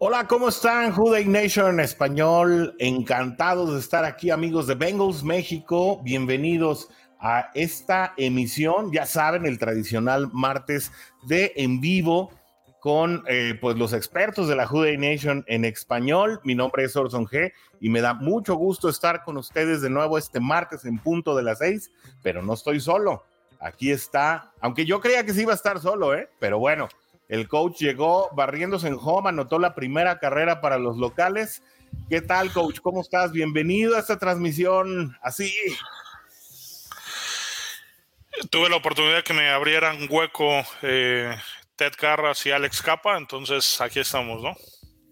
Hola, ¿cómo están? Juday Nation en español. Encantados de estar aquí, amigos de Bengals México. Bienvenidos a esta emisión. Ya saben, el tradicional martes de en vivo con eh, pues los expertos de la Juday Nation en español. Mi nombre es Orson G y me da mucho gusto estar con ustedes de nuevo este martes en punto de las seis, pero no estoy solo. Aquí está, aunque yo creía que sí iba a estar solo, ¿eh? Pero bueno, el coach llegó barriéndose en home, anotó la primera carrera para los locales. ¿Qué tal, coach? ¿Cómo estás? Bienvenido a esta transmisión así. Tuve la oportunidad de que me abrieran hueco eh, Ted Carras y Alex Capa, entonces aquí estamos, ¿no?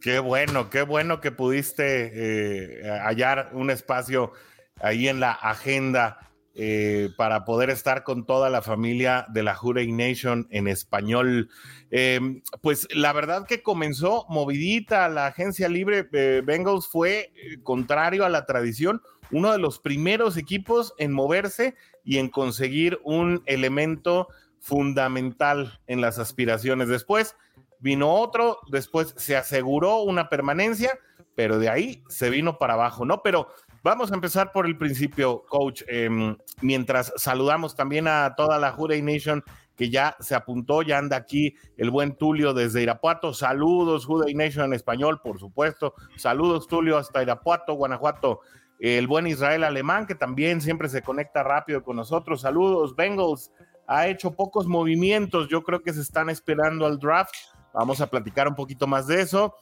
Qué bueno, qué bueno que pudiste eh, hallar un espacio ahí en la agenda eh, para poder estar con toda la familia de la Jurey Nation en español. Em, pues la verdad que comenzó movidita la agencia libre. Eh, Bengals fue eh, contrario a la tradición, uno de los primeros equipos en moverse y en conseguir un elemento fundamental en las aspiraciones. Después vino otro, después se aseguró una permanencia, pero de ahí se vino para abajo, ¿no? Pero Vamos a empezar por el principio, coach. Em, mientras saludamos también a toda la Jurey Nation que ya se apuntó, ya anda aquí el buen Tulio desde Irapuato. Saludos, Judei Nation en español, por supuesto. Saludos, Tulio, hasta Irapuato, Guanajuato. El buen Israel Alemán, que también siempre se conecta rápido con nosotros. Saludos, Bengals. Ha hecho pocos movimientos, yo creo que se están esperando al draft. Vamos a platicar un poquito más de eso.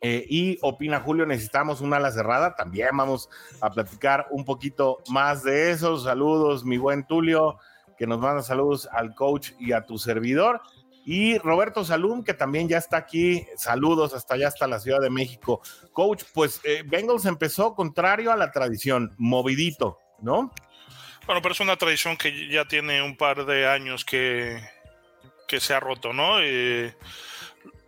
Eh, y opina Julio, necesitamos una ala cerrada. También vamos a platicar un poquito más de eso. Saludos, mi buen Tulio, que nos manda saludos al coach y a tu servidor. Y Roberto Salum, que también ya está aquí. Saludos hasta allá, hasta la Ciudad de México. Coach, pues eh, Bengals empezó contrario a la tradición, movidito, ¿no? Bueno, pero es una tradición que ya tiene un par de años que, que se ha roto, ¿no? Eh,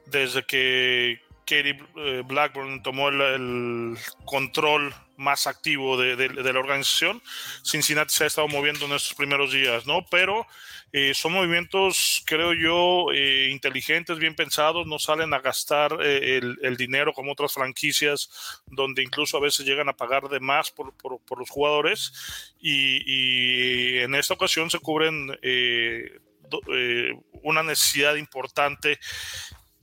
desde que Katie eh, Blackburn tomó el, control más activo de, la organización, Cincinnati se ha estado moviendo en estos primeros días, ¿no? Pero eh, son movimientos, creo yo, eh, inteligentes, bien pensados, no salen a gastar el, dinero como otras franquicias, donde incluso a veces llegan a pagar de más por, los jugadores, y, en esta ocasión se cubren una necesidad importante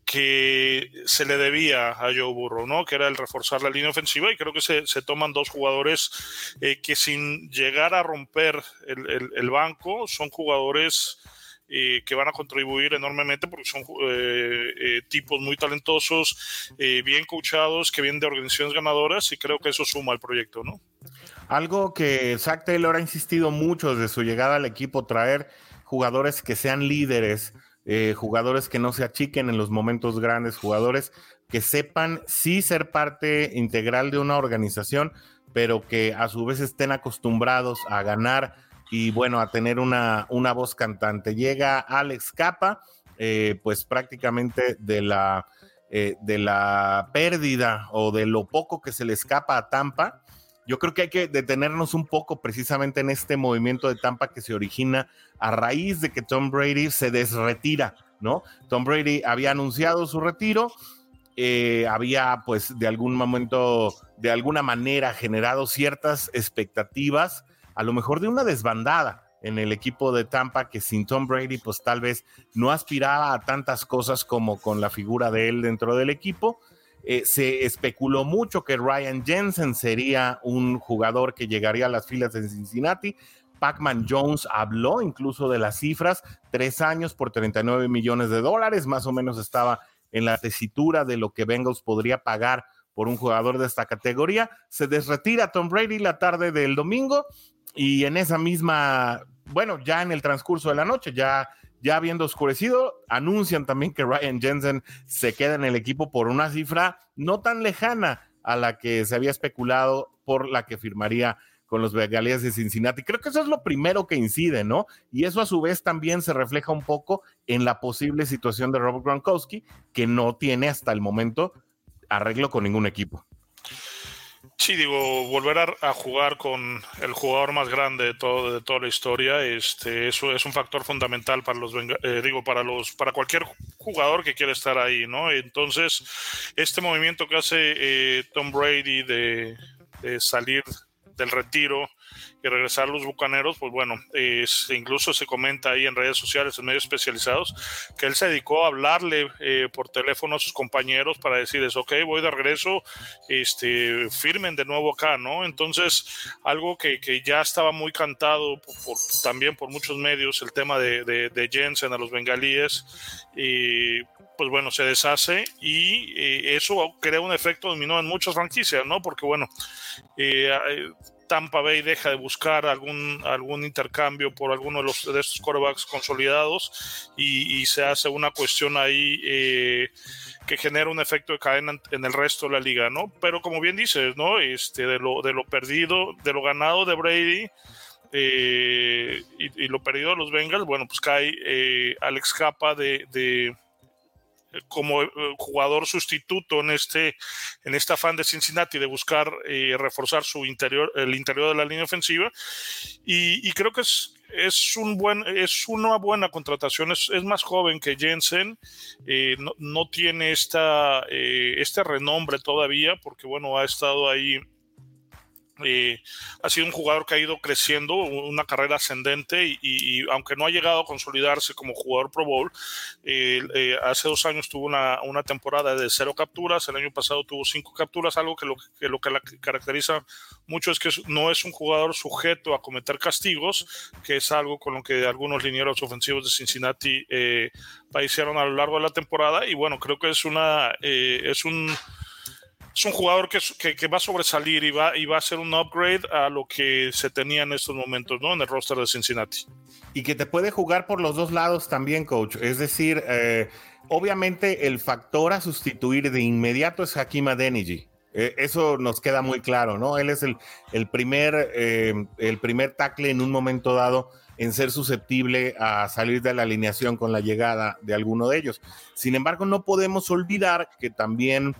que se le debía a Joe Burrow, ¿no? Que era el reforzar la línea ofensiva y creo que se, toman dos jugadores eh, que sin llegar a romper el, banco son jugadores eh, que van a contribuir enormemente porque son eh, tipos muy talentosos, bien coachados, que vienen de organizaciones ganadoras y creo que eso suma al proyecto, ¿no? Algo que Zach Taylor ha insistido mucho desde su llegada al equipo, traer jugadores que sean líderes, eh, jugadores que no se achiquen en los momentos grandes, jugadores que sepan sí ser parte integral de una organización, pero que a su vez estén acostumbrados a ganar y bueno, a tener una, una voz cantante. Llega Alex Capa, eh, pues prácticamente de la, eh, de la pérdida o de lo poco que se le escapa a Tampa yo creo que hay que detenernos un poco precisamente en este movimiento de Tampa que se origina a raíz de que Tom Brady se desretira, ¿no? Tom Brady había anunciado su retiro, eh, había pues de algún momento, de alguna manera generado ciertas expectativas, a lo mejor de una desbandada en el equipo de Tampa que sin Tom Brady pues tal vez no aspiraba a tantas cosas como con la figura de él dentro del equipo eh, se especuló mucho que Ryan Jensen sería un jugador que llegaría a las filas de Cincinnati. Pac-Man Jones habló incluso de las cifras, tres años por 39 millones de dólares, más o menos estaba en la tesitura de lo que Bengals podría pagar por un jugador de esta categoría. Se desretira Tom Brady la tarde del domingo y en esa misma, bueno, ya en el transcurso de la noche, ya ya habiendo oscurecido, anuncian también que Ryan Jensen se queda en el equipo por una cifra no tan lejana a la que se había especulado por la que firmaría con los Bengalíes de Cincinnati. Creo que eso es lo primero que incide, ¿no? Y eso a su vez también se refleja un poco en la posible situación de Robert Gronkowski, que no tiene hasta el momento arreglo con ningún equipo. Sí, digo, volver a, jugar con el jugador más grande de, todo, de toda la historia, este, eso es un factor fundamental para los, eh, digo, para los, para cualquier jugador que quiera estar ahí, ¿no? Entonces, este movimiento que hace eh, Tom Brady de, de salir del retiro y regresar los bucaneros, pues bueno, incluso se comenta ahí en redes sociales, en medios especializados, que él se dedicó a hablarle eh, por teléfono a sus compañeros para decirles, ok, voy de regreso, este, firmen de nuevo acá, ¿no? Entonces, algo que, que ya estaba muy cantado también por muchos medios, el tema de Jensen a los bengalíes, y pues bueno, se deshace y eh, eso crea un efecto dominó en muchas franquicias, ¿no? Porque bueno, eh, Tampa Bay deja de buscar algún, algún intercambio por alguno de, los, de estos quarterbacks consolidados y, se hace una cuestión ahí eh, que genera un efecto de cadena en el resto de la liga, ¿no? Pero como bien dices, ¿no? Este, de, lo, de lo perdido, de lo ganado de Brady. Eh, y, lo perdido de los Bengals, bueno, pues cae eh, Alex Capa de como eh, jugador sustituto en este en esta afán de Cincinnati de buscar eh, reforzar su interior el interior de la línea ofensiva. Y, creo que es es un buen es una buena contratación. Es, más joven que Jensen. Eh, no, no, tiene esta este renombre todavía porque bueno ha estado ahí eh, ha sido un jugador que ha ido creciendo, una carrera ascendente y, aunque no ha llegado a consolidarse como jugador Pro Bowl, eh, eh, hace dos años tuvo una, temporada de cero capturas, el año pasado tuvo cinco capturas, algo que lo que, lo que la caracteriza mucho es que no es un jugador sujeto a cometer castigos, que es algo con lo que algunos linieros ofensivos de Cincinnati padecieron a lo largo de la temporada y bueno, creo que es una es un es un jugador que, va a sobresalir y va, y va a ser un upgrade a lo que se tenía en estos momentos, ¿no? En el roster de Cincinnati. Y que te puede jugar por los dos lados también, coach. Es decir, eh, obviamente el factor a sustituir de inmediato es Hakim Adeniji. Eh, eso nos queda muy claro, ¿no? Él es el, el primer, eh, el primer tackle en un momento dado en ser susceptible a salir de la alineación con la llegada de alguno de ellos. Sin embargo, no podemos olvidar que también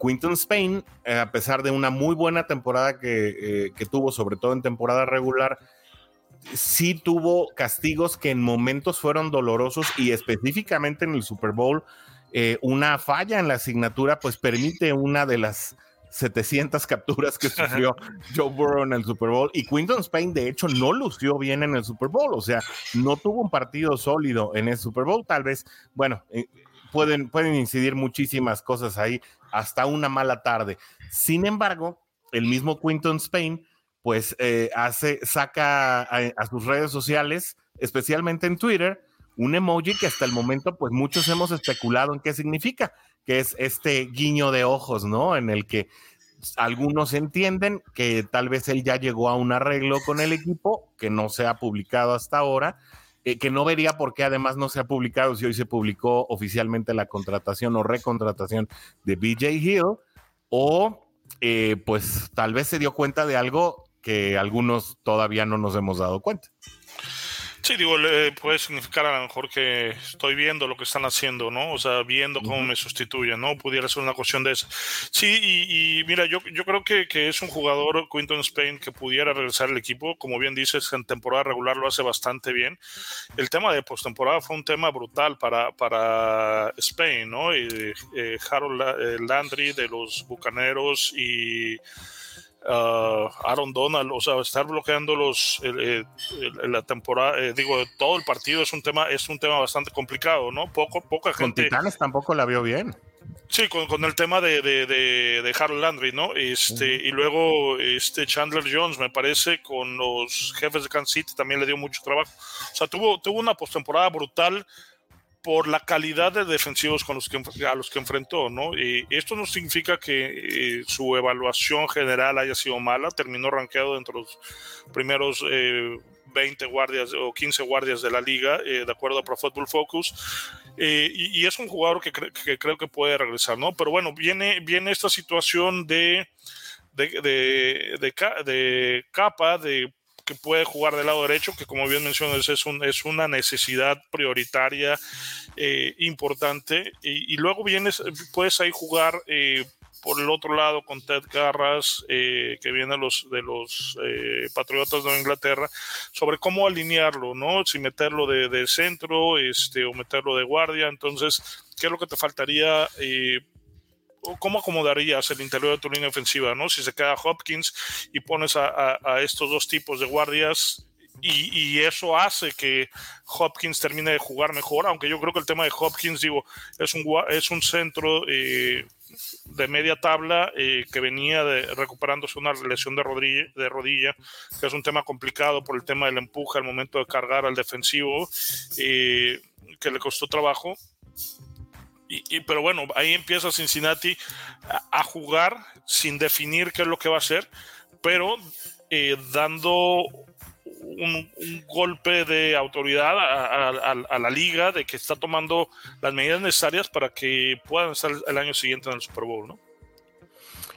Quinton Spain, eh, a pesar de una muy buena temporada eh, que, tuvo, sobre todo en temporada regular, sí tuvo castigos que en momentos fueron dolorosos y específicamente en el Super Bowl, eh, una falla en la asignatura pues permite una de las 700 capturas que sufrió Joe Burrow en el Super Bowl. Y Quinton Spain de hecho no lució bien en el Super Bowl, o sea, no tuvo un partido sólido en el Super Bowl, tal vez, bueno, pueden, pueden incidir muchísimas cosas ahí, hasta una mala tarde. Sin embargo, el mismo Quinton Spain, pues eh, hace, saca a, sus redes sociales, especialmente en Twitter, un emoji que hasta el momento, pues muchos hemos especulado en qué significa, que es este guiño de ojos, ¿no? En el que algunos entienden que tal vez él ya llegó a un arreglo con el equipo, que no se ha publicado hasta ahora, que no vería por qué además no se ha publicado si hoy se publicó oficialmente la contratación o recontratación de BJ Hill, o eh, pues tal vez se dio cuenta de algo que algunos todavía no nos hemos dado cuenta. Sí, digo, puede significar a lo mejor que estoy viendo lo que están haciendo, ¿no? O sea, viendo cómo me sustituyen, ¿no? Pudiera ser una cuestión de eso. Sí, y, mira, yo, yo creo que, que, es un jugador, Quinton Spain, que pudiera regresar al equipo. Como bien dices, en temporada regular lo hace bastante bien. El tema de postemporada fue un tema brutal para, para Spain, ¿no? Y, eh, Harold eh, Landry de los Bucaneros y uh, Aaron Donald, o sea, estar bloqueando los la temporada, eh, digo, todo el partido es un tema, es un tema bastante complicado, ¿no? Poco, poca gente. Con Titanes tampoco la vio bien. Sí, con, con el tema de, de, de, Harold Landry, ¿no? Este, Y luego este Chandler Jones, me parece, con los jefes de Kansas City también le dio mucho trabajo. O sea, tuvo, tuvo una postemporada brutal por la calidad de defensivos con los que, a los que enfrentó, ¿no? Y esto no significa que eh, su evaluación general haya sido mala, terminó rankeado entre los primeros 20 eh, guardias o 15 guardias de la liga, eh, de acuerdo a Pro Football Focus, y, es un jugador que, creo que puede regresar, ¿no? Pero bueno, viene, viene esta situación de, de, de capa, de que puede jugar del lado derecho, que como bien mencionas es, un, es una necesidad prioritaria eh, importante. Y, luego vienes, puedes ahí jugar eh, por el otro lado con Ted Garras, que viene los, de los Patriotas de Inglaterra, sobre cómo alinearlo, ¿no? Si meterlo de, de, centro este, o meterlo de guardia. Entonces, ¿qué es lo que te faltaría? ¿Cómo acomodarías el interior de tu línea ofensiva, ¿no? Si se queda Hopkins y pones a, estos dos tipos de guardias y, eso hace que Hopkins termine de jugar mejor, aunque yo creo que el tema de Hopkins, digo, es un, es un centro eh, de media tabla eh, que venía de, recuperándose una lesión de rodilla, de rodilla, que es un tema complicado por el tema del empuje al momento de cargar al defensivo, eh, que le costó trabajo. Y, pero bueno, ahí empieza Cincinnati a, jugar sin definir qué es lo que va a hacer, pero dando un, golpe de autoridad a, la liga de que está tomando las medidas necesarias para que puedan estar el año siguiente en el Super Bowl, ¿no?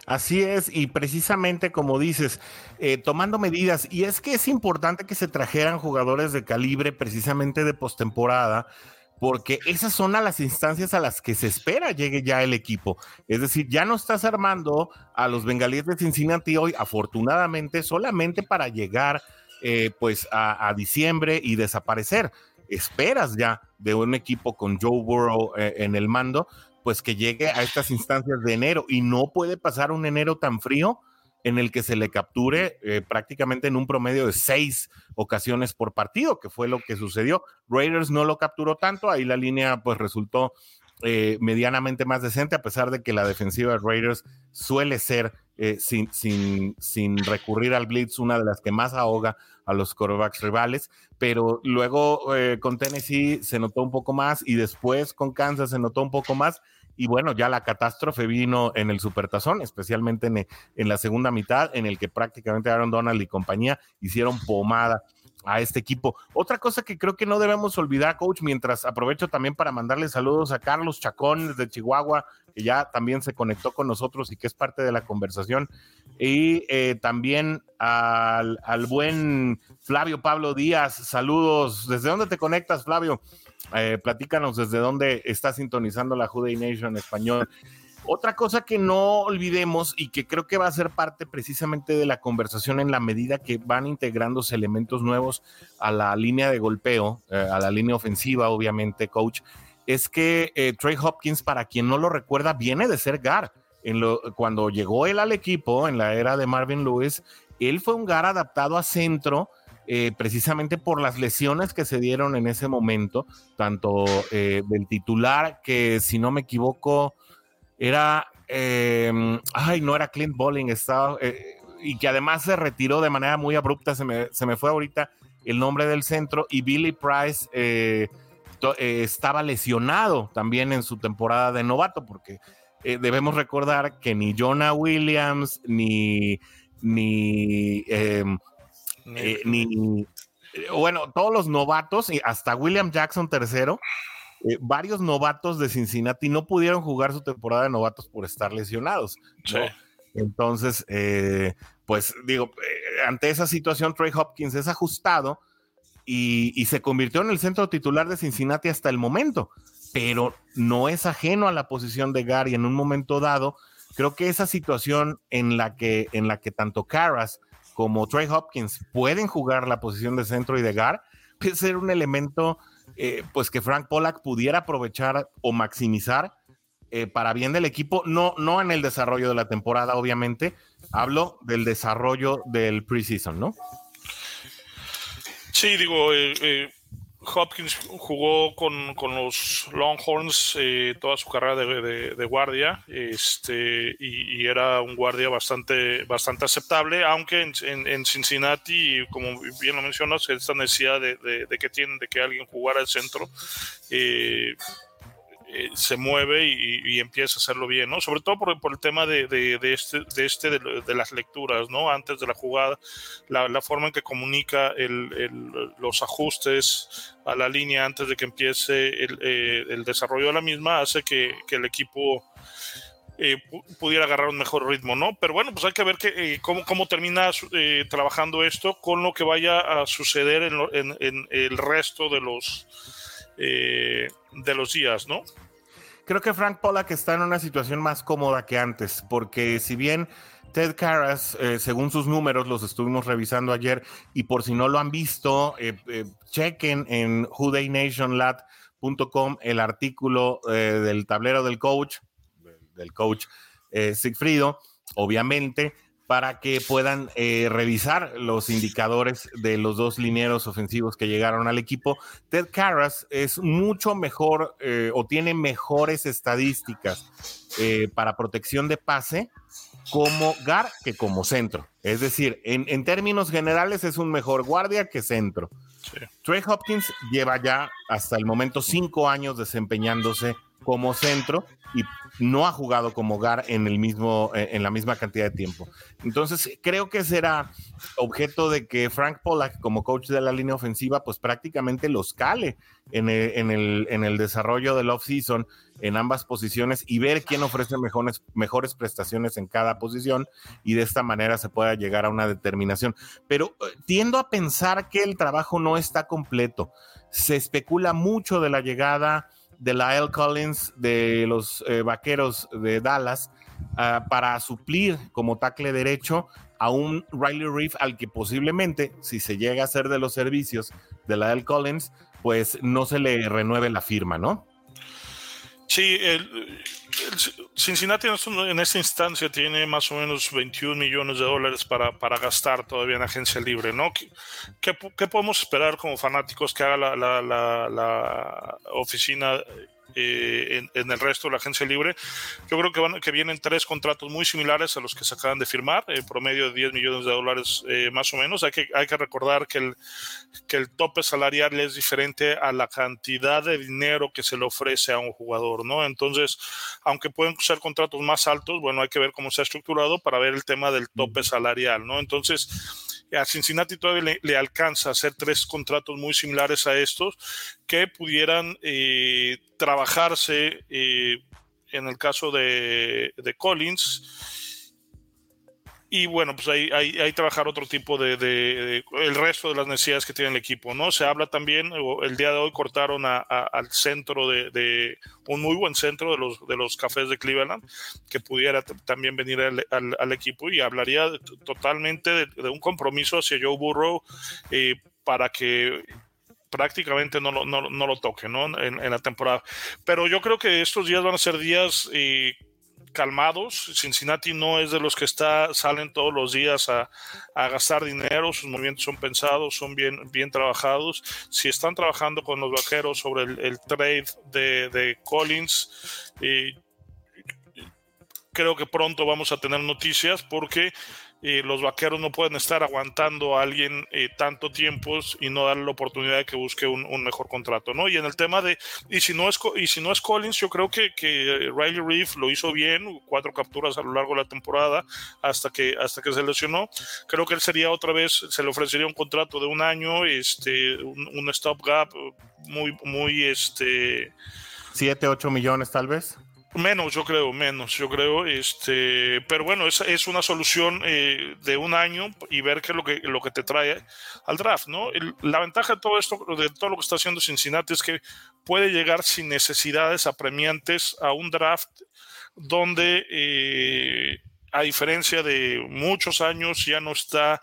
Así es, y precisamente como dices, eh, tomando medidas, y es que es importante que se trajeran jugadores de calibre precisamente de postemporada, porque esas son a las instancias a las que se espera llegue ya el equipo. Es decir, ya no estás armando a los bengalíes de Cincinnati hoy, afortunadamente, solamente para llegar eh, pues a, diciembre y desaparecer. Esperas ya de un equipo con Joe Burrow eh, en el mando, pues que llegue a estas instancias de enero y no puede pasar un enero tan frío en el que se le capture eh, prácticamente en un promedio de seis ocasiones por partido, que fue lo que sucedió. Raiders no lo capturó tanto, ahí la línea pues resultó medianamente más decente, a pesar de que la defensiva de Raiders suele ser, sin, sin, sin recurrir al blitz, una de las que más ahoga a los quarterbacks rivales, pero luego eh, con Tennessee se notó un poco más y después con Kansas se notó un poco más. Y bueno, ya la catástrofe vino en el Supertazón, especialmente en, en la segunda mitad, en el que prácticamente Aaron Donald y compañía hicieron pomada a este equipo. Otra cosa que creo que no debemos olvidar, coach, mientras aprovecho también para mandarle saludos a Carlos Chacón desde Chihuahua, que ya también se conectó con nosotros y que es parte de la conversación, y eh, también al, buen Flavio Pablo Díaz. Saludos. ¿Desde dónde te conectas, Flavio? Eh, platícanos desde dónde estás sintonizando la Juday Nation en español. Otra cosa que no olvidemos y que creo que va a ser parte precisamente de la conversación en la medida que van integrándose elementos nuevos a la línea de golpeo, eh, a la línea ofensiva, obviamente, coach, es que eh, Trey Hopkins, para quien no lo recuerda, viene de ser Gar. Cuando llegó él al equipo en la era de Marvin Lewis, él fue un Gar adaptado a centro. Eh, precisamente por las lesiones que se dieron en ese momento, tanto del titular, que si no me equivoco, era, em, ay, no era Clint Bowling, estaba, eh, y que además se retiró de manera muy abrupta, se me, se me fue ahorita el nombre del centro, y Billy Price eh, eh, estaba lesionado también en su temporada de novato, porque debemos recordar que ni Jonah Williams, ni, ni, ni bueno, todos los novatos, y hasta William Jackson tercero, eh, varios novatos de Cincinnati no pudieron jugar su temporada de novatos por estar lesionados. Entonces, eh, pues digo, eh, ante esa situación, Trey Hopkins es ajustado y, se convirtió en el centro titular de Cincinnati hasta el momento, pero no es ajeno a la posición de Gary en un momento dado. Creo que esa situación en la que, en la que tanto Carras como Trey Hopkins pueden jugar la posición de centro y de Gar, puede ser un elemento eh, pues que Frank Pollack pudiera aprovechar o maximizar eh, para bien del equipo, no, no en el desarrollo de la temporada, obviamente, hablo del desarrollo del preseason, ¿no? Sí, digo, eh, Hopkins jugó con, con los Longhorns eh, toda su carrera de, de, guardia este, y, era un guardia bastante, bastante aceptable, aunque en, en, Cincinnati, como bien lo mencionas, esta necesidad de, de, que tienen de que alguien jugara el centro. Eh, eh, se mueve y, empieza a hacerlo bien, ¿no? Sobre todo por, el tema de, este, de, este de, las lecturas, ¿no? Antes de la jugada, la, forma en que comunica los ajustes a la línea antes de que empiece el, eh, desarrollo de la misma hace que, el equipo eh, pudiera agarrar un mejor ritmo, ¿no? Pero bueno, pues hay que ver que, cómo, cómo, trabajando esto con lo que vaya a suceder en, en el resto de los, de los días, ¿no? creo que Frank Pollack está en una situación más cómoda que antes, porque si bien Ted Karras, eh, según sus números, los estuvimos revisando ayer, y por si no lo han visto, eh, eh, chequen en whodaynationlat.com el artículo del tablero del coach, del coach Sigfrido, obviamente, para que puedan revisar los indicadores de los dos linieros ofensivos que llegaron al equipo. Ted Karras es mucho mejor o tiene mejores estadísticas para protección de pase como Gar que como centro. Es decir, en, términos generales es un mejor guardia que centro. Trey Hopkins lleva ya hasta el momento cinco años desempeñándose como centro y no ha jugado como Gar en el mismo eh, en la misma cantidad de tiempo. Entonces, creo que será objeto de que Frank Pollack como coach de la línea ofensiva pues prácticamente los cale en el, en el, en el desarrollo del off-season en ambas posiciones y ver quién ofrece mejores, mejores prestaciones en cada posición y de esta manera se pueda llegar a una determinación. Pero eh, tiendo a pensar que el trabajo no está completo. Se especula mucho de la llegada de la L. Collins de los eh, Vaqueros de Dallas ah, para suplir como tackle derecho a un Riley Reef al que posiblemente, si se llega a ser de los servicios de la L. Collins, pues no se le renueve la firma, ¿no? Sí, el, Cincinnati en esta instancia tiene más o menos 21 millones de dólares para, para gastar todavía en agencia libre, ¿no? ¿Qué, qué, podemos esperar como fanáticos que haga la, la, la oficina eh, en, el resto de la agencia libre. Yo creo que, van, que vienen tres contratos muy similares a los que se acaban de firmar, en promedio de 10 millones de dólares eh, más o menos. Hay que, hay que recordar que el, que el tope salarial es diferente a la cantidad de dinero que se le ofrece a un jugador, ¿no? Entonces, aunque pueden ser contratos más altos, bueno, hay que ver cómo se ha estructurado para ver el tema del tope salarial, ¿no? Entonces, a Cincinnati todavía le, alcanza a hacer tres contratos muy similares a estos que pudieran eh, trabajarse eh, en el caso de, de Collins y bueno, pues ahí, ahí, trabajar otro tipo de, el resto de las necesidades que tiene el equipo, ¿no? Se habla también, el día de hoy cortaron al centro de, un muy buen centro de los, de los cafés de Cleveland, que pudiera también venir al, equipo y hablaría totalmente de, un compromiso hacia Joe Burrow eh, para que prácticamente no, no, no, lo toque, ¿no? En, en, la temporada. Pero yo creo que estos días van a ser días... Eh, calmados. Cincinnati no es de los que está, salen todos los días a, gastar dinero, sus movimientos son pensados, son bien, bien trabajados. Si están trabajando con los vaqueros sobre el, trade de, Collins, creo que pronto vamos a tener noticias porque los vaqueros no pueden estar aguantando a alguien eh, tanto tiempo y no darle la oportunidad de que busque un, mejor contrato, ¿no? Y en el tema de, y si no es, y si no es Collins, yo creo que, Riley Reef lo hizo bien, cuatro capturas a lo largo de la temporada hasta que, hasta que se lesionó. Creo que él sería otra vez, se le ofrecería un contrato de un año, este, un, un stop gap muy, muy, este... 7, 8 millones tal vez. Menos, yo creo, menos, yo creo. Este, pero bueno, es, es una solución eh, de un año y ver qué es lo que, lo que te trae al draft, ¿no? la ventaja de todo esto, de todo lo que está haciendo Cincinnati es que puede llegar sin necesidades apremiantes a un draft donde, eh, a diferencia de muchos años, ya no está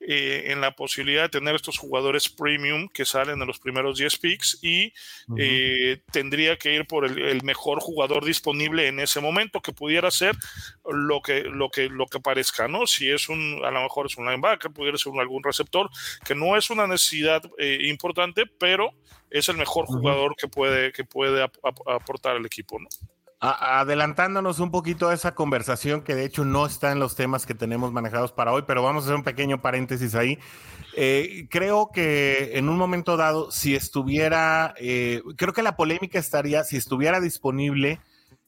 eh, en la posibilidad de tener estos jugadores premium que salen en los primeros 10 picks y eh, tendría que ir por el, mejor jugador disponible en ese momento que pudiera ser lo que, lo que, lo que parezca, ¿no? Si es un, a lo mejor es un linebacker, pudiera ser algún receptor, que no es una necesidad eh, importante, pero es el mejor jugador que puede, que puede aportar al equipo, ¿no? Adelantándonos un poquito a esa conversación que de hecho no está en los temas que tenemos manejados para hoy, pero vamos a hacer un pequeño paréntesis ahí. Eh, creo que en un momento dado, si estuviera, eh, creo que la polémica estaría, si estuviera disponible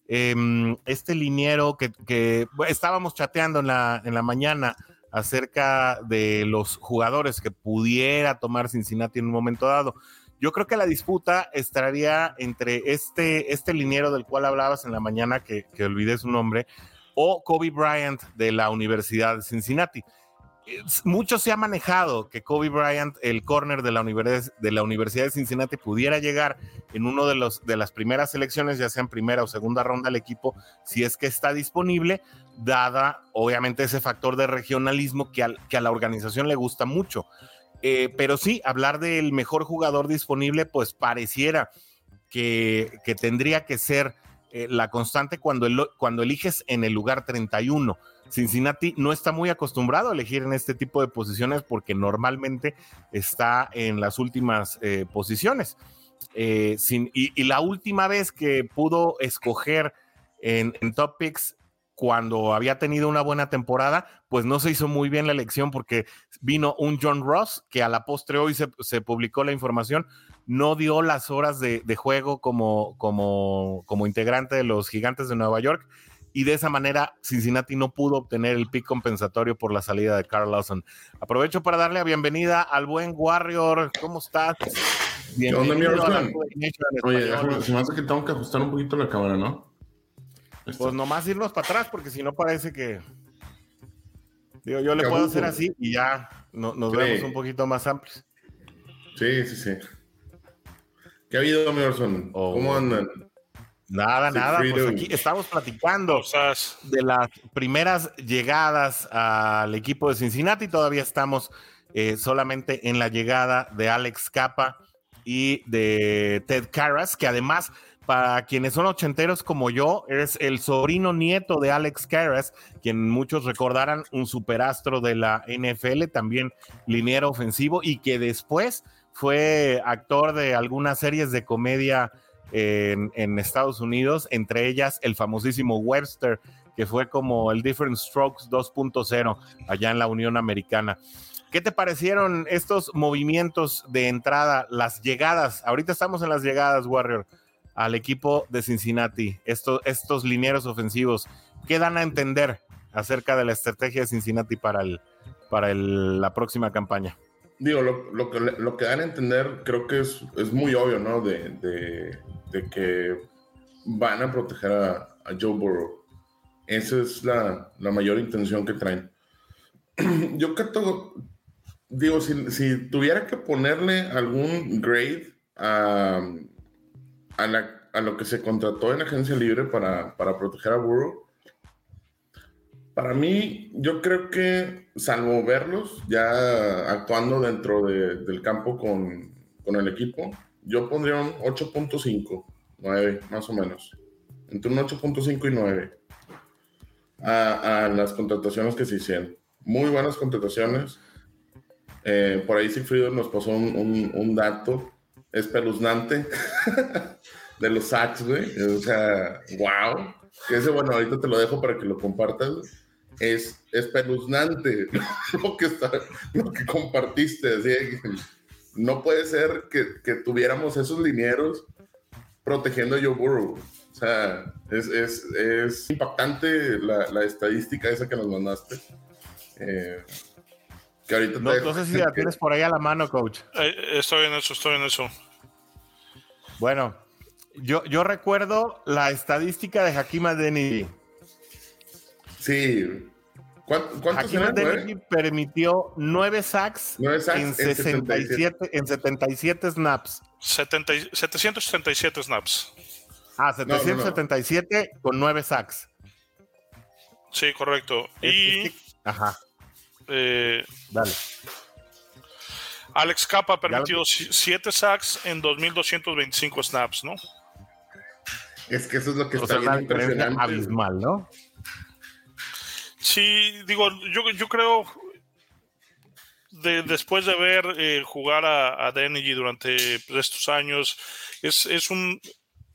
em, este liniero que, estábamos chateando en la, en la mañana acerca de los jugadores que pudiera tomar Cincinnati en un momento dado. Yo creo que la disputa estaría entre este, este liniero del cual hablabas en la mañana, que, que olvidé su nombre, o Kobe Bryant de la Universidad de Cincinnati. mucho se ha manejado que Kobe Bryant, el corner de la, de la Universidad de Cincinnati, pudiera llegar en uno de, los, de las primeras selecciones, ya sea en primera o segunda ronda al equipo, si es que está disponible, dada obviamente ese factor de regionalismo que, que a la organización le gusta mucho. Eh, pero sí, hablar del mejor jugador disponible, pues pareciera que, que tendría que ser eh, la constante cuando, cuando eliges en el lugar 31. Cincinnati no está muy acostumbrado a elegir en este tipo de posiciones porque normalmente está en las últimas eh, posiciones. y, la última vez que pudo escoger en, en cuando había tenido una buena temporada, pues no se hizo muy bien la elección porque vino un John Ross, que a la postre hoy se, publicó la información, no dio las horas de, juego como, como, como integrante de los gigantes de Nueva York y de esa manera Cincinnati no pudo obtener el pick compensatorio por la salida de Carl Lawson. Aprovecho para darle la bienvenida al buen Warrior. ¿Cómo estás? Bienvenido Oye, se me hace que tengo que ajustar un poquito la cámara, ¿no? Pues nomás irnos para atrás, porque si no parece que. Digo, yo le puedo hacer así y ya nos vemos un poquito más amplios. Sí, sí, sí. ¿Qué ha habido, Emerson? Oh. ¿Cómo andan? Nada, nada. Pues aquí estamos platicando de las primeras llegadas al equipo de Cincinnati. Todavía estamos eh, solamente en la llegada de Alex Capa y de Ted Carras, que además para quienes son ochenteros como yo, es el sobrino nieto de Alex Karras, quien muchos recordarán un superastro de la NFL, también liniero ofensivo y que después fue actor de algunas series de comedia en Estados Unidos, entre ellas el famosísimo Webster, que fue como el Different Strokes 2.0 allá en la Unión Americana. ¿Qué te parecieron estos movimientos de entrada, las llegadas? Ahorita estamos en las llegadas, Warrior al equipo de Cincinnati, estos, estos linieros ofensivos, ¿qué dan a entender acerca de la estrategia de Cincinnati para, el, para la próxima campaña? Digo, lo, que, lo que dan a entender creo que es, es muy obvio, ¿no? De, que van a proteger a, Joe Burrow. Esa es la, mayor intención que traen. Yo creo, digo, si, si tuviera que ponerle algún grade a a, lo que se contrató en agencia libre para, proteger a Burrow, para mí, yo creo que, salvo verlos ya actuando dentro del campo con, el equipo, yo pondría un 8.5, 9, más o menos. Entre un 8.5 y 9 a, las contrataciones que se hicieron. Muy buenas contrataciones. Eh, por ahí Sigfrido nos pasó un, un dato espeluznante de los sacks, güey. O sea, wow. Ese, bueno, ahorita te lo dejo para que lo compartas. Es espeluznante lo que, está, lo que compartiste. No puede ser que, que, tuviéramos esos linieros protegiendo a Joe. O sea, es, es, es impactante la, la, estadística esa que nos mandaste. Eh, que ahorita no, no sé si la tienes por ahí a la mano, coach. Eh, estoy en eso, estoy en eso. Bueno, yo, yo recuerdo la estadística de Hakim Adeniji. Sí. ¿Cuántos Hakim Adeniji permitió nueve sacks, en, 67, en 77 snaps. 777 snaps. Ah, 777 con nueve sacks. Sí, correcto. y. ajá. Eh, Dale. Alex Capa permitió 7 sacks en 2.225 snaps, ¿no? Es que eso es lo que está bien impresionante. abismal, ¿no? Sí, digo, yo, yo creo, de, después de ver eh, jugar a, a Denny durante estos años, es, es un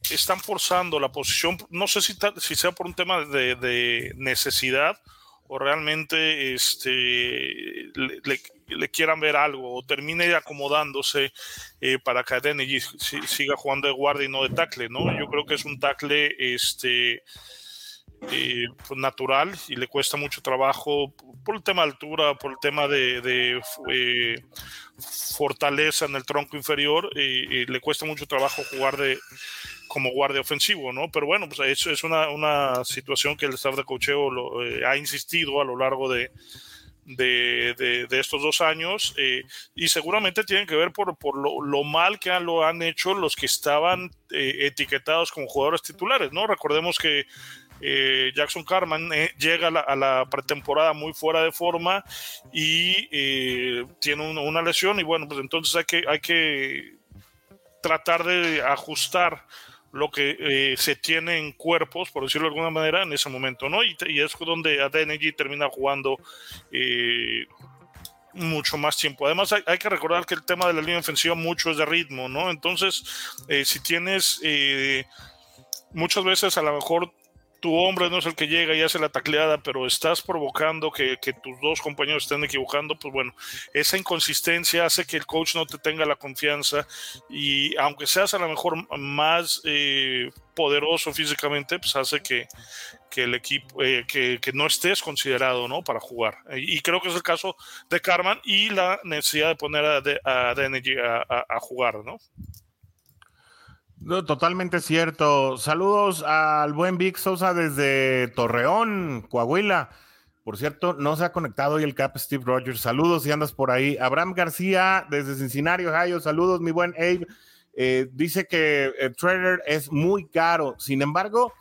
están forzando la posición, no sé si, si sea por un tema de, de necesidad o realmente este, le, quieran ver algo o termine acomodándose eh, para que Adeniji siga jugando de guardia y no de tackle, ¿no? Yo creo que es un tackle este, eh, pues, natural y le cuesta mucho trabajo por el tema de altura, por el tema de, eh, fortaleza en el tronco inferior, le cuesta mucho trabajo jugar de como guardia ofensivo, ¿no? Pero bueno, pues eso es una, una situación que el staff de cocheo lo, ha insistido a lo largo de, de, estos dos años eh, y seguramente tienen que ver por, por lo, mal que han, lo han hecho los que estaban eh, etiquetados como jugadores titulares, ¿no? Recordemos que eh, Jackson Carman llega a la, pretemporada muy fuera de forma y tiene una, lesión y bueno, pues entonces hay que, hay que tratar de ajustar lo que eh, se tiene en cuerpos, por decirlo de alguna manera, en ese momento, ¿no? Y, es donde ADNG termina jugando eh, mucho más tiempo. Además, hay, que recordar que el tema de la línea ofensiva mucho es de ritmo, ¿no? Entonces, eh, si tienes muchas veces a lo mejor tu hombre no es el que llega y hace la tacleada, pero estás provocando que, tus dos compañeros estén equivocando, pues bueno, esa inconsistencia hace que el coach no te tenga la confianza y aunque seas a lo mejor más eh, poderoso físicamente, pues hace que, el equipo, eh, que, no estés considerado ¿no? para jugar. Y creo que es el caso de Carman y la necesidad de poner a, a, a, a jugar, ¿no? Totalmente cierto. Saludos al buen Vic Sosa desde Torreón, Coahuila. Por cierto, no se ha conectado hoy el Cap Steve Rogers. Saludos si andas por ahí. Abraham García desde Cincinnati, Ohio. Saludos, mi buen Abe. Eh, dice que el eh, Trader es muy caro. Sin embargo,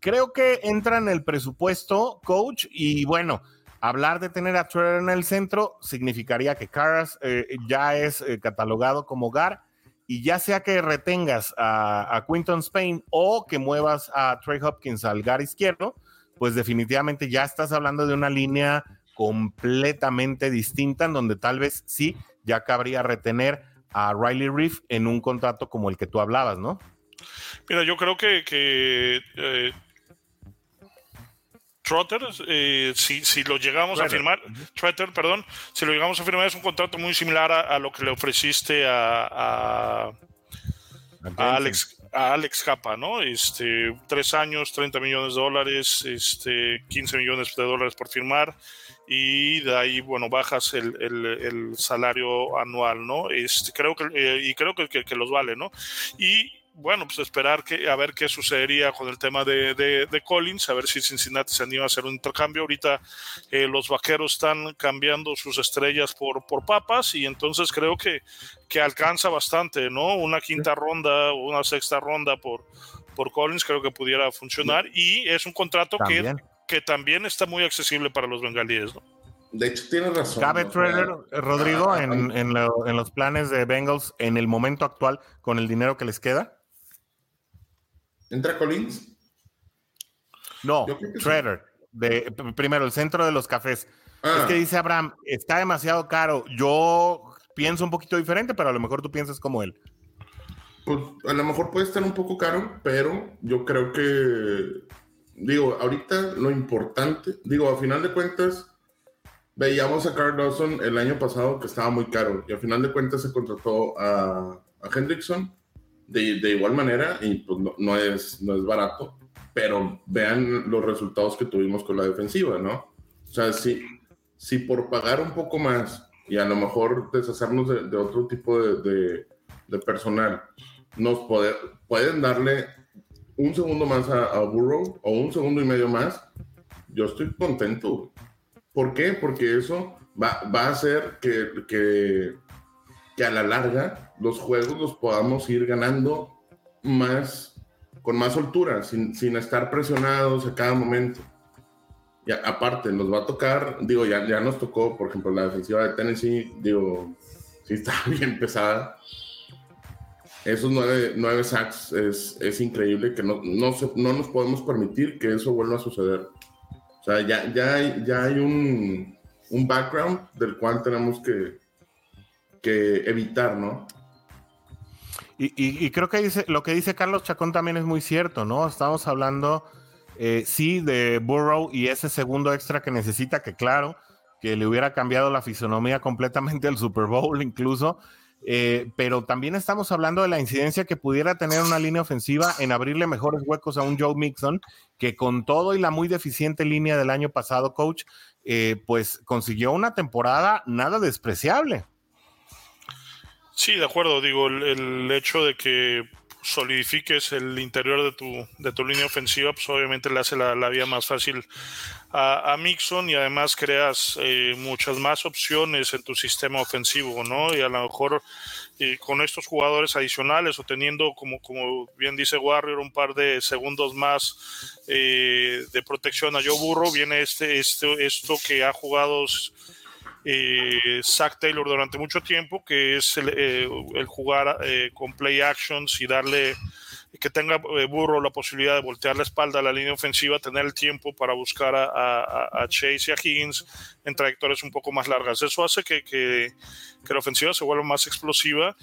creo que entra en el presupuesto, coach. Y bueno, hablar de tener a Trader en el centro significaría que Caras eh, ya es catalogado como GAR y ya sea que retengas a, Quinton Spain o que muevas a Trey Hopkins al gar izquierdo, pues definitivamente ya estás hablando de una línea completamente distinta en donde tal vez sí ya cabría retener a Riley Reef en un contrato como el que tú hablabas, ¿no? Mira, yo creo que, eh, Trotter, eh, si, si, lo llegamos a firmar, Trotter, perdón, si lo llegamos a firmar es un contrato muy similar a, lo que le ofreciste a, Alex, a Alex Capa, ¿no? Este, tres años, 30 millones de dólares, este, 15 millones de dólares por firmar y de ahí, bueno, bajas el, el, salario anual, ¿no? Este, creo que, eh, y creo que, que, que los vale, ¿no? Y bueno, pues esperar que, a ver qué sucedería con el tema de, de, Collins, a ver si Cincinnati se anima a hacer un intercambio. Ahorita eh, los vaqueros están cambiando sus estrellas por, por papas y entonces creo que, que alcanza bastante, ¿no? Una quinta ronda o una sexta ronda por, por Collins creo que pudiera funcionar y es un contrato Que, que también está muy accesible para los bengalíes, ¿no? De hecho, tiene razón. ¿Cabe Trader, Rodrigo, en, en, en, los planes de Bengals en el momento actual con el dinero que les queda? ¿Entra Collins? No, Trader. De, primero, el centro de los cafés. Es que ah. dice Abraham, está demasiado caro. Yo pienso un poquito diferente, pero a lo mejor tú piensas como él. Pues a lo mejor puede estar un poco caro, pero yo creo que, digo, ahorita lo importante, digo, a final de cuentas, veíamos a Carl Dawson el año pasado que estaba muy caro y a final de cuentas se contrató a, a Hendrickson de, igual manera, y pues no, es, no es barato, pero vean los resultados que tuvimos con la defensiva, ¿no? O sea, si, si por pagar un poco más y a lo mejor deshacernos de, otro tipo de, de, personal, nos pueden darle un segundo más a, Burrow o un segundo y medio más, yo estoy contento. ¿Por qué? Porque eso va, va a hacer que, que que a la larga los juegos los podamos ir ganando más, con más soltura, sin, sin estar presionados a cada momento. Y aparte, nos va a tocar, digo, ya, ya nos tocó, por ejemplo, la defensiva de Tennessee, digo, sí está bien pesada. Esos nueve, nueve sacks es, es increíble que no, no, no, nos podemos permitir que eso vuelva a suceder. O sea, ya, ya hay, ya hay un, un background del cual tenemos que, que evitar, ¿no? Y, creo que dice, lo que dice Carlos Chacón también es muy cierto, ¿no? Estamos hablando, eh, sí, de Burrow y ese segundo extra que necesita, que claro, que le hubiera cambiado la fisonomía completamente al Super Bowl incluso, eh, pero también estamos hablando de la incidencia que pudiera tener una línea ofensiva en abrirle mejores huecos a un Joe Mixon, que con todo y la muy deficiente línea del año pasado, coach, eh, pues consiguió una temporada nada despreciable. Sí, de acuerdo. Digo, el, hecho de que solidifiques el interior de tu, de tu línea ofensiva, pues obviamente le hace la, la vida más fácil a, a Mixon y además creas eh, muchas más opciones en tu sistema ofensivo, ¿no? Y a lo mejor eh, con estos jugadores adicionales o teniendo, como, como bien dice Warrior, un par de segundos más eh, de protección a Joe Burro, viene este, este, esto que ha jugado eh, Zach Taylor durante mucho tiempo, que es el, eh, jugar eh, con play actions y darle que tenga eh, Burro la posibilidad de voltear la espalda a la línea ofensiva, tener el tiempo para buscar a, Chase y a Higgins en trayectorias un poco más largas. Eso hace que, que, la ofensiva se vuelva más explosiva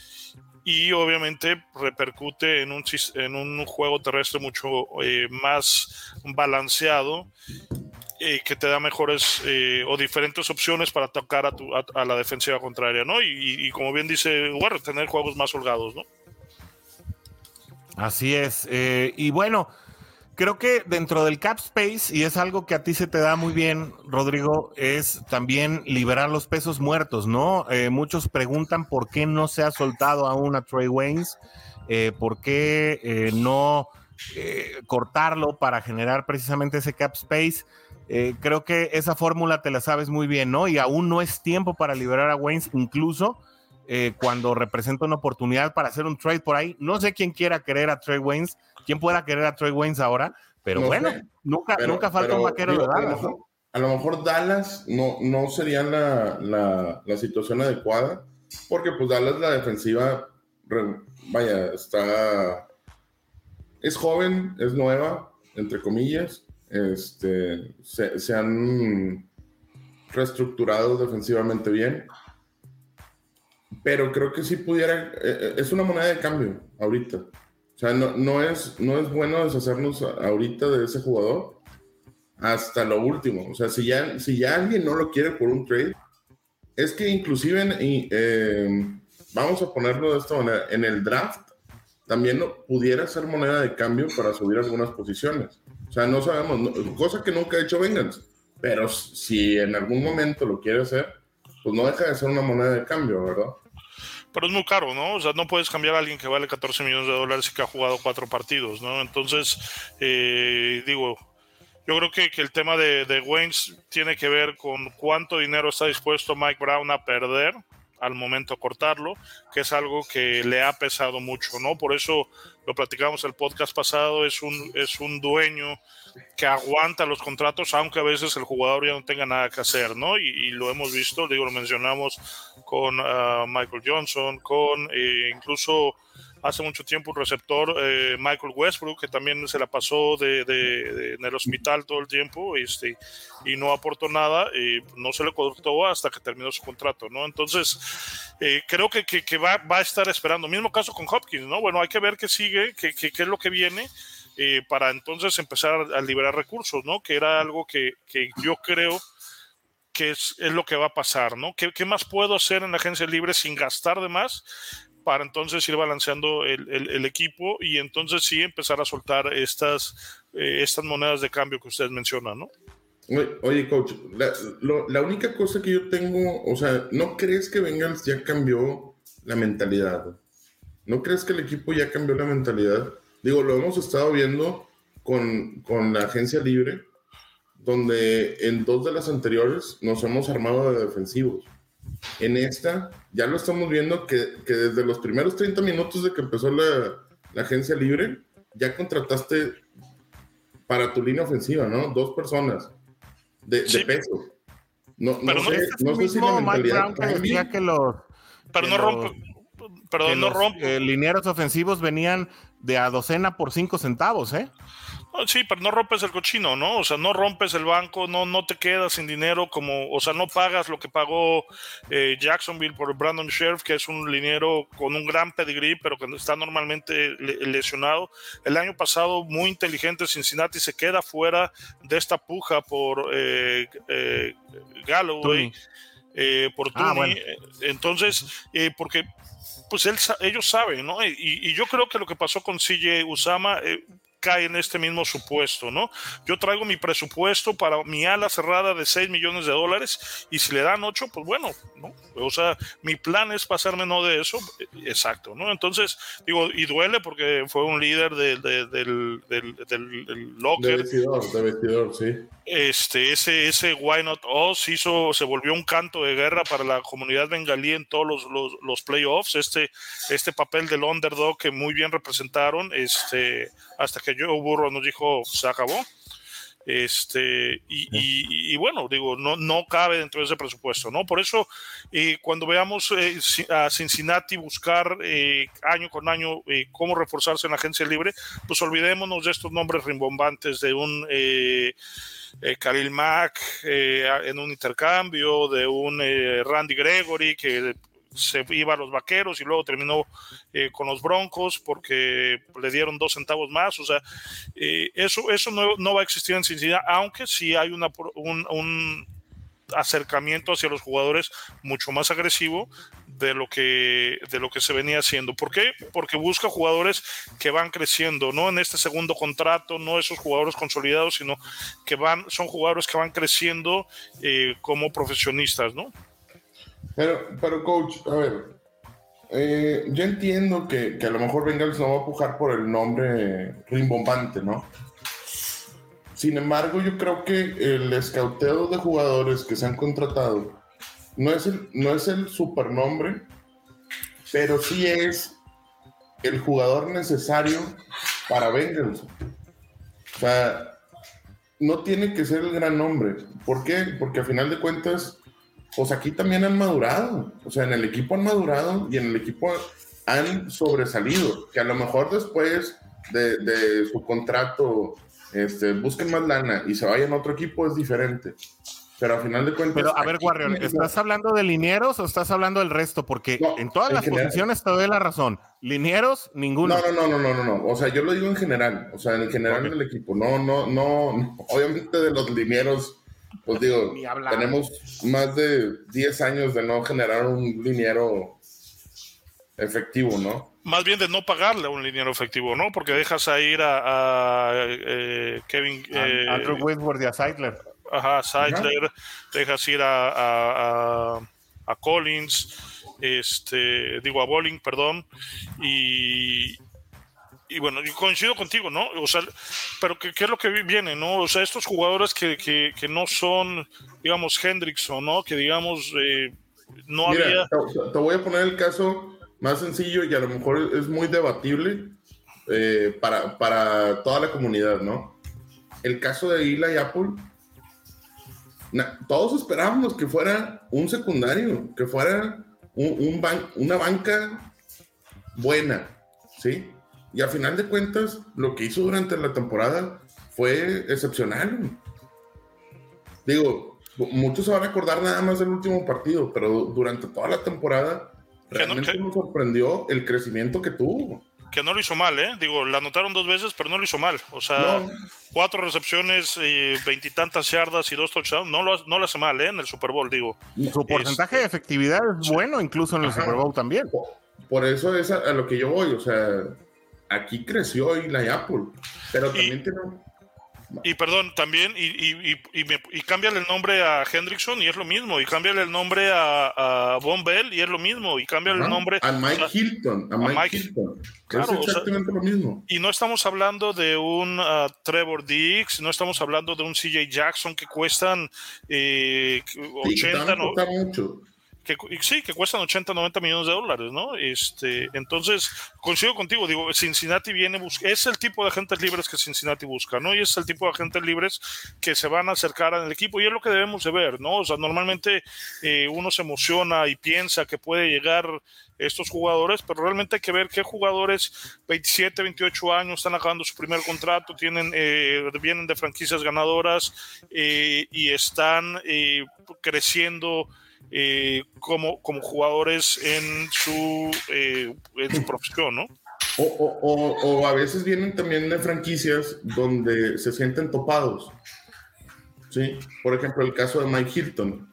y obviamente repercute en un, en un juego terrestre mucho más balanceado eh, que te da mejores eh, o diferentes opciones para tocar a, tu, a, la defensiva contraria, ¿no? Y, y como bien dice Warren, tener juegos más holgados, ¿no? Así es. Eh, y bueno, creo que dentro del cap space, y es algo que a ti se te da muy bien, Rodrigo, es también liberar los pesos muertos, ¿no? Eh, muchos preguntan por qué no se ha soltado aún a Trey Waynes, por qué no cortarlo para generar precisamente ese cap space. Eh, creo que esa fórmula te la sabes muy bien, ¿no? Y aún no es tiempo para liberar a Waynes, incluso eh, cuando representa una oportunidad para hacer un trade por ahí. No sé quién quiera querer a Trey Waynes, quién pueda querer a Trey Waynes ahora, pero no bueno, sé. nunca, pero, nunca falta pero, un vaquero digo, de Dallas. A lo, mejor, a lo mejor Dallas no, no sería la, la, la, situación adecuada, porque pues Dallas la defensiva, vaya, está... Es joven, es nueva, entre comillas, este, se, han reestructurado defensivamente bien pero creo que sí pudiera, eh, es una moneda de cambio ahorita. O sea, no, no, es, no es bueno deshacernos ahorita de ese jugador hasta lo último. O sea, si ya, si ya alguien no lo quiere por un trade, es que inclusive, eh, vamos a ponerlo de esta manera, en el draft también pudiera ser moneda de cambio para subir algunas posiciones. O sea, no sabemos, no, cosa que nunca ha hecho Bengals, pero si en algún momento lo quiere hacer, pues no deja de ser una moneda de cambio, ¿verdad? pero es muy caro, ¿no? O sea, no puedes cambiar a alguien que vale 14 millones de dólares y que ha jugado cuatro partidos, ¿no? Entonces, eh, digo, yo creo que, que el tema de, de, Waynes tiene que ver con cuánto dinero está dispuesto Mike Brown a perder al momento cortarlo, que es algo que le ha pesado mucho, ¿no? Por eso lo platicamos el podcast pasado, es un, es un dueño que aguanta los contratos, aunque a veces el jugador ya no tenga nada que hacer, ¿no? Y, y lo hemos visto, digo, lo mencionamos con uh, Michael Johnson, con eh, incluso hace mucho tiempo un receptor, eh, Michael Westbrook, que también se la pasó de, en el hospital todo el tiempo este, y no aportó nada, y no se le cortó hasta que terminó su contrato, ¿no? Entonces, eh, creo que, que, va, va, a estar esperando. Mismo caso con Hopkins, ¿no? Bueno, hay que ver qué sigue, qué, qué, qué es lo que viene. Eh, para entonces empezar a, a, liberar recursos, ¿no? Que era algo que, que yo creo que es, es, lo que va a pasar, ¿no? ¿Qué, ¿Qué, más puedo hacer en la agencia libre sin gastar de más? Para entonces ir balanceando el, el, equipo y entonces sí empezar a soltar estas, eh, estas monedas de cambio que ustedes mencionan, ¿no? Oye, coach, la, única cosa que yo tengo, o sea, ¿no crees que Bengals ya cambió la mentalidad? ¿No crees que el equipo ya cambió la mentalidad? Digo, lo hemos estado viendo con, con la agencia libre, donde en dos de las anteriores nos hemos armado de defensivos en esta ya lo estamos viendo que, que, desde los primeros 30 minutos de que empezó la, la, agencia libre, ya contrataste para tu línea ofensiva, ¿no? Dos personas de, sí. de peso. No, pero no, sé, no sé si la mentalidad que decía que los... Pero que no rompe... Perdón, no rompe. Eh, linieros ofensivos venían de a docena por cinco centavos, ¿eh? Sí, pero no rompes el cochino, ¿no? O sea, no rompes el banco, no, no te quedas sin dinero, como, o sea, no pagas lo que pagó eh, Jacksonville por Brandon Sheriff, que es un liniero con un gran pedigrí, pero que está normalmente lesionado. El año pasado, muy inteligente, Cincinnati se queda fuera de esta puja por eh, eh, Galloway. Eh, por Tuni. Ah, bueno. Entonces, eh, porque pues él, ellos saben, ¿no? Y, y, yo creo que lo que pasó con CJ Usama, eh, cae en este mismo supuesto, ¿no? Yo traigo mi presupuesto para mi ala cerrada de 6 millones de dólares y si le dan 8, pues bueno, ¿no? O sea, mi plan es pasarme no de eso, exacto, ¿no? Entonces, digo, y duele porque fue un líder del, del, del, del, locker. De vestidor, de vestidor, sí. Este, ese, ese Why Not Us hizo, se volvió un canto de guerra para la comunidad bengalí en todos los, los, los playoffs, este, este papel del underdog que muy bien representaron, este, hasta que yo Burro nos dijo, se acabó. Este, y, bueno, digo, no, no cabe dentro de ese presupuesto, ¿no? Por eso, eh, cuando veamos eh, a Cincinnati buscar eh, año con año cómo reforzarse en la agencia libre, pues olvidémonos de estos nombres rimbombantes de un Khalil Mack en un intercambio, de un Randy Gregory que se iba a los vaqueros y luego terminó eh, con los broncos porque le dieron dos centavos más. O sea, eh, eso, eso no, va a existir en Cincinnati, aunque sí hay una, un, acercamiento hacia los jugadores mucho más agresivo de lo que de lo que se venía haciendo. ¿Por qué? Porque busca jugadores que van creciendo, no en este segundo contrato, no esos jugadores consolidados, sino que van son jugadores que van creciendo eh, como profesionistas, ¿no? Pero, pero coach, a ver, eh, yo entiendo que, que, a lo mejor Bengals no va a pujar por el nombre rimbombante, ¿no? Sin embargo, yo creo que el escauteo de jugadores que se han contratado no es el, no es el supernombre, pero sí es el jugador necesario para Bengals. O sea, no tiene que ser el gran nombre. ¿Por qué? Porque a final de cuentas pues aquí también han madurado. O sea, en el equipo han madurado y en el equipo han sobresalido. Que a lo mejor después de, su contrato este, busquen más lana y se vayan a otro equipo es diferente. Pero al final de cuentas. Pero a ver, Warrior, ¿estás hablando de linieros o estás hablando del resto? Porque en todas las posiciones te doy la razón. Linieros, ninguno. No, no, no, no, no, no. O sea, yo lo digo en general. O sea, en general del equipo. No, no, no. Obviamente de los linieros pues digo, tenemos más de 10 años de no generar un liniero efectivo, ¿no? Más bien de no pagarle a un liniero efectivo, ¿no? Porque dejas a ir a, eh, Kevin... Eh, Andrew Whitworth y a Seidler. Ajá, Seidler, dejas ir a, a, Collins, este, digo a Bowling, perdón, y, y bueno, yo coincido contigo, ¿no? O sea, pero ¿qué, es lo que viene, no? O sea, estos jugadores que, que, que no son, digamos, Hendrickson, ¿no? Que digamos, eh, no había... Te, voy a poner el caso más sencillo y a lo mejor es muy debatible eh, para, para, toda la comunidad, ¿no? El caso de Eli Apple, todos esperábamos que fuera un secundario, que fuera un, una banca buena, ¿sí? Y a final de cuentas, lo que hizo durante la temporada fue excepcional. Digo, muchos se van a acordar nada más del último partido, pero durante toda la temporada realmente nos sorprendió el crecimiento que tuvo. Que no lo hizo mal, ¿eh? Digo, la anotaron dos veces, pero no lo hizo mal. O sea, cuatro recepciones, y veintitantas yardas y dos touchdowns, no lo, no lo hace mal, ¿eh? En el Super Bowl, digo. su porcentaje de efectividad es bueno, incluso en el Super Bowl también. Por, eso es a, lo que yo voy, o sea, aquí creció la Apple, pero también tiene... Y perdón, también, y, y, y, y, cámbiale el nombre a Hendrickson y es lo mismo, y cámbiale el nombre a, a Von Bell y es lo mismo, y cámbiale el nombre a Mike Hilton, a Mike, Hilton. es exactamente lo mismo. Y no estamos hablando de un uh, Trevor Diggs, no estamos hablando de un CJ Jackson que cuestan eh, 80, no, mucho sí, que cuestan 80, 90 millones de dólares, ¿no? Este, entonces, coincido contigo, digo, Cincinnati viene, es el tipo de agentes libres que Cincinnati busca, ¿no? Y es el tipo de agentes libres que se van a acercar al equipo y es lo que debemos de ver, ¿no? O sea, normalmente eh, uno se emociona y piensa que puede llegar estos jugadores, pero realmente hay que ver qué jugadores 27, 28 años están acabando su primer contrato, tienen, eh, vienen de franquicias ganadoras eh, y están creciendo eh, como, como jugadores en su, eh, en su profesión, ¿no? O, o, o, a veces vienen también de franquicias donde se sienten topados. ¿sí? Por ejemplo, el caso de Mike Hilton,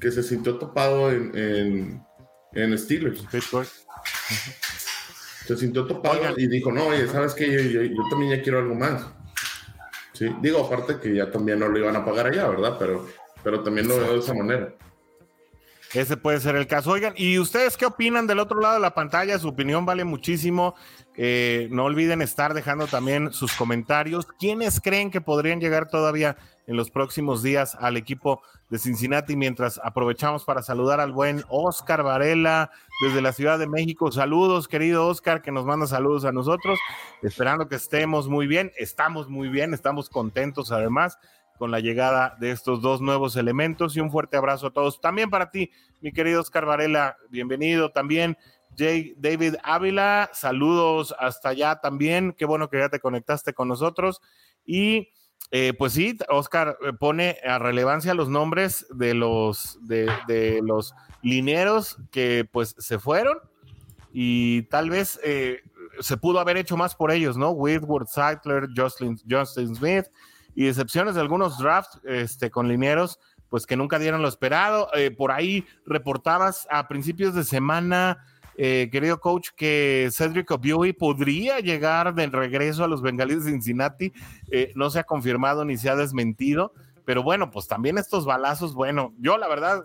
que se sintió topado en, en, en Steelers. Se sintió topado y dijo, no, oye, ¿sabes qué? Yo, yo, también ya quiero algo más. Sí, digo, aparte que ya también no lo iban a pagar allá, ¿verdad? Pero, pero también lo veo de esa manera. Ese puede ser el caso. Oigan, ¿y ustedes qué opinan del otro lado de la pantalla? Su opinión vale muchísimo. Eh, no olviden estar dejando también sus comentarios. ¿Quiénes creen que podrían llegar todavía en los próximos días al equipo de Cincinnati? Mientras aprovechamos para saludar al buen Oscar Varela desde la Ciudad de México. Saludos, querido Oscar, que nos manda saludos a nosotros. Esperando que estemos muy bien. Estamos muy bien, estamos contentos además con la llegada de estos dos nuevos elementos y un fuerte abrazo a todos. También para ti, mi querido Oscar Varela, bienvenido también. Jay David Ávila, saludos hasta allá también. Qué bueno que ya te conectaste con nosotros. Y eh, pues sí, Oscar eh, pone a relevancia los nombres de los, de, los lineros que pues se fueron y tal vez eh, se pudo haber hecho más por ellos, ¿no? Whitworth, Seidler, Justin, Justin Smith, y excepciones de algunos drafts este, con linieros, pues que nunca dieron lo esperado. Eh, por ahí reportabas a principios de semana, eh, querido coach, que Cedric Obioi podría llegar de regreso a los bengalíes de Cincinnati. Eh, no se ha confirmado ni se ha desmentido, pero bueno, pues también estos balazos, bueno, yo la verdad,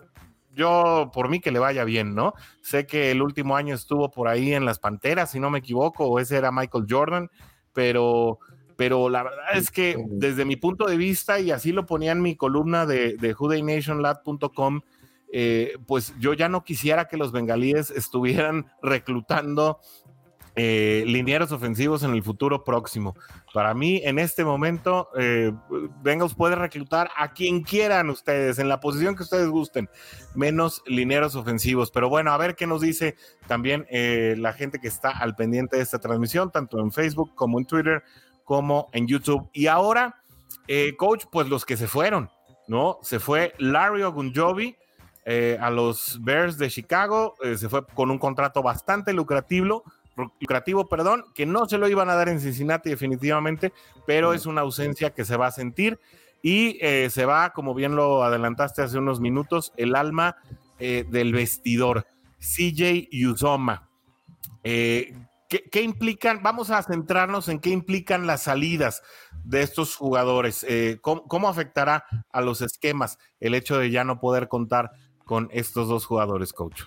yo por mí que le vaya bien, ¿no? Sé que el último año estuvo por ahí en las Panteras, si no me equivoco, o ese era Michael Jordan, pero pero la verdad es que desde mi punto de vista, y así lo ponía en mi columna de, de eh, pues yo ya no quisiera que los bengalíes estuvieran reclutando eh, linieros ofensivos en el futuro próximo. Para mí, en este momento, eh, Bengals puede reclutar a quien quieran ustedes, en la posición que ustedes gusten, menos linieros ofensivos. Pero bueno, a ver qué nos dice también eh, la gente que está al pendiente de esta transmisión, tanto en Facebook como en Twitter como en YouTube. Y ahora, eh, coach, pues los que se fueron, ¿no? Se fue Larry Ogunjobi eh, a los Bears de Chicago, eh, se fue con un contrato bastante lucrativo, lucrativo, perdón, que no se lo iban a dar en Cincinnati definitivamente, pero es una ausencia que se va a sentir y se va, como bien lo adelantaste hace unos minutos, el alma del vestidor, CJ Uzoma. ¿Qué, implican? Vamos a centrarnos en qué implican las salidas de estos jugadores. Eh, ¿cómo, afectará a los esquemas el hecho de ya no poder contar con estos dos jugadores, coach?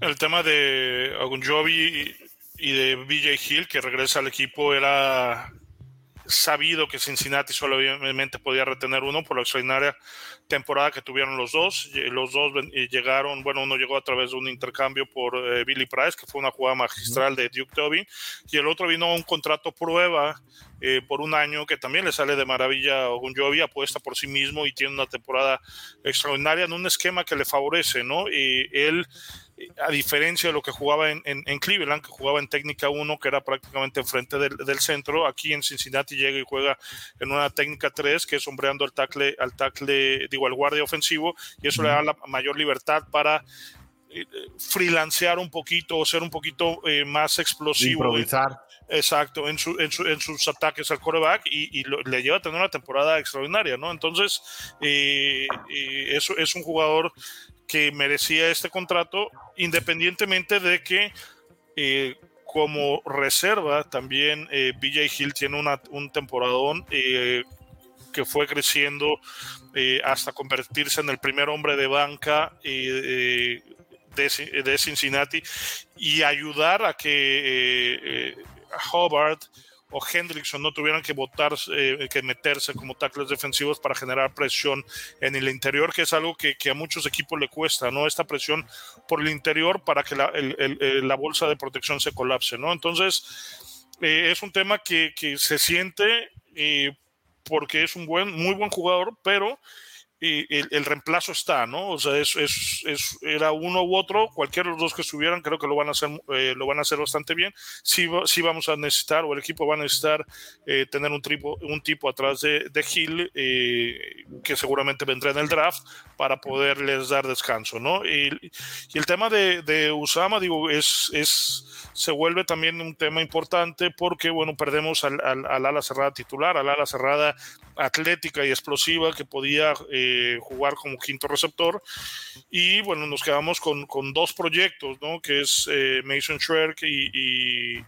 El tema de Agunjobi y de BJ Hill, que regresa al equipo, era sabido que Cincinnati solamente podía retener uno por la extraordinaria temporada que tuvieron los dos. Los dos llegaron, bueno, uno llegó a través de un intercambio por eh, Billy Price, que fue una jugada magistral de Duke Tobin, y el otro vino a un contrato prueba eh, por un año que también le sale de maravilla a Ogunjobi, apuesta por sí mismo y tiene una temporada extraordinaria en un esquema que le favorece, ¿no? Y él a diferencia de lo que jugaba en, en, Cleveland, que jugaba en técnica 1, que era prácticamente enfrente del, del, centro, aquí en Cincinnati llega y juega en una técnica 3, que es sombreando al tackle, al tackle, digo, al guardia ofensivo, y eso le da la mayor libertad para eh, freelancear un poquito o ser un poquito eh, más explosivo. Improvisar. Exacto, en, su, en, su, en, sus ataques al coreback y, y le lleva a tener una temporada extraordinaria, ¿no? Entonces, eh, eso es un jugador que merecía este contrato, independientemente de que eh, como reserva también eh, BJ Hill tiene una, un temporadón eh, que fue creciendo eh, hasta convertirse en el primer hombre de banca de, de, Cincinnati y ayudar a que Hobart o Hendrickson no tuvieran que botar, eh, que meterse como tackles defensivos para generar presión en el interior, que es algo que, a muchos equipos le cuesta, ¿no? Esta presión por el interior para que la, bolsa de protección se colapse, ¿no? Entonces, eh, es un tema que, que se siente eh, porque es un buen, muy buen jugador, pero el, el, reemplazo está, ¿no? O sea, era uno u otro, cualquiera de los dos que estuvieran, creo que lo van a hacer, eh, lo van a hacer bastante bien. Sí, vamos a necesitar, o el equipo va a necesitar eh, tener un tipo, un tipo atrás de, de Hill, eh, que seguramente vendrá en el draft, para poderles dar descanso, ¿no? Y, y el tema de, de, Usama, digo, es, es, se vuelve también un tema importante porque, bueno, perdemos al, al, al ala cerrada titular, al ala cerrada atlética y explosiva que podía. Eh, eh, jugar como quinto receptor. Y bueno, nos quedamos con, con dos proyectos, ¿no? Que es eh, Mason Schwerk y, y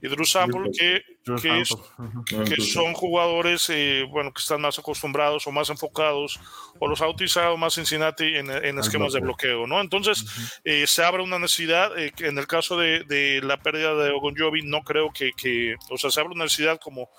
y Drew Sample, que, que, son jugadores eh, bueno, que están más acostumbrados o más enfocados o los ha utilizado más Cincinnati en, en esquemas de bloqueo. ¿no? Entonces, eh, se abre una necesidad, eh, en el caso de, de, la pérdida de Ogonjovi, no creo que, que, o sea, se abre una necesidad como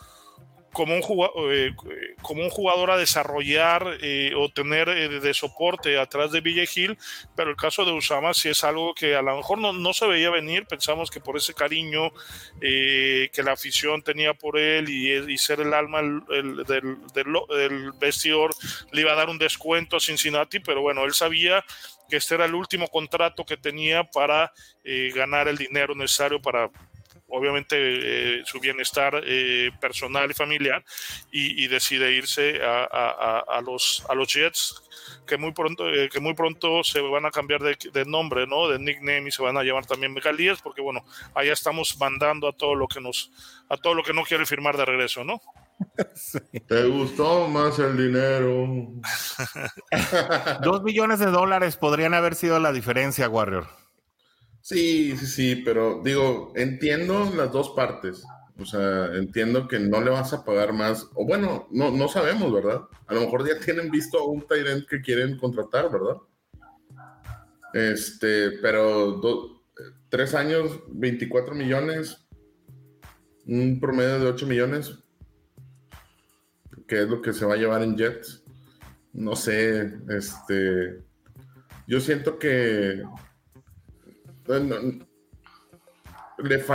como un, jugador, eh, como un jugador a desarrollar eh, o tener eh, de soporte atrás de Villa Hill, pero el caso de Usama sí es algo que a lo mejor no, no se veía venir, pensamos que por ese cariño que la afición tenía por él y, ser el alma del, del, vestidor le iba a dar un descuento a Cincinnati, pero bueno, él sabía que este era el último contrato que tenía para ganar el dinero necesario para obviamente eh, su bienestar eh, personal y familiar y, decide irse a, los, a los Jets que muy pronto eh, que muy pronto se van a cambiar de, nombre no de nickname y se van a llamar también Megalías porque bueno allá estamos mandando a todo lo que nos a todo lo que no quiere firmar de regreso no ¿Te gustó más el dinero? Dos millones de dólares podrían haber sido la diferencia, Warrior. Sí, sí, sí, pero digo, entiendo las dos partes. O sea, entiendo que no le vas a pagar más. O bueno, no, no sabemos, ¿verdad? A lo mejor ya tienen visto a un Tyrant que quieren contratar, ¿verdad? Este, pero tres años, 24 millones, un promedio de 8 millones, que es lo que se va a llevar en Jets. No sé, este, yo siento que le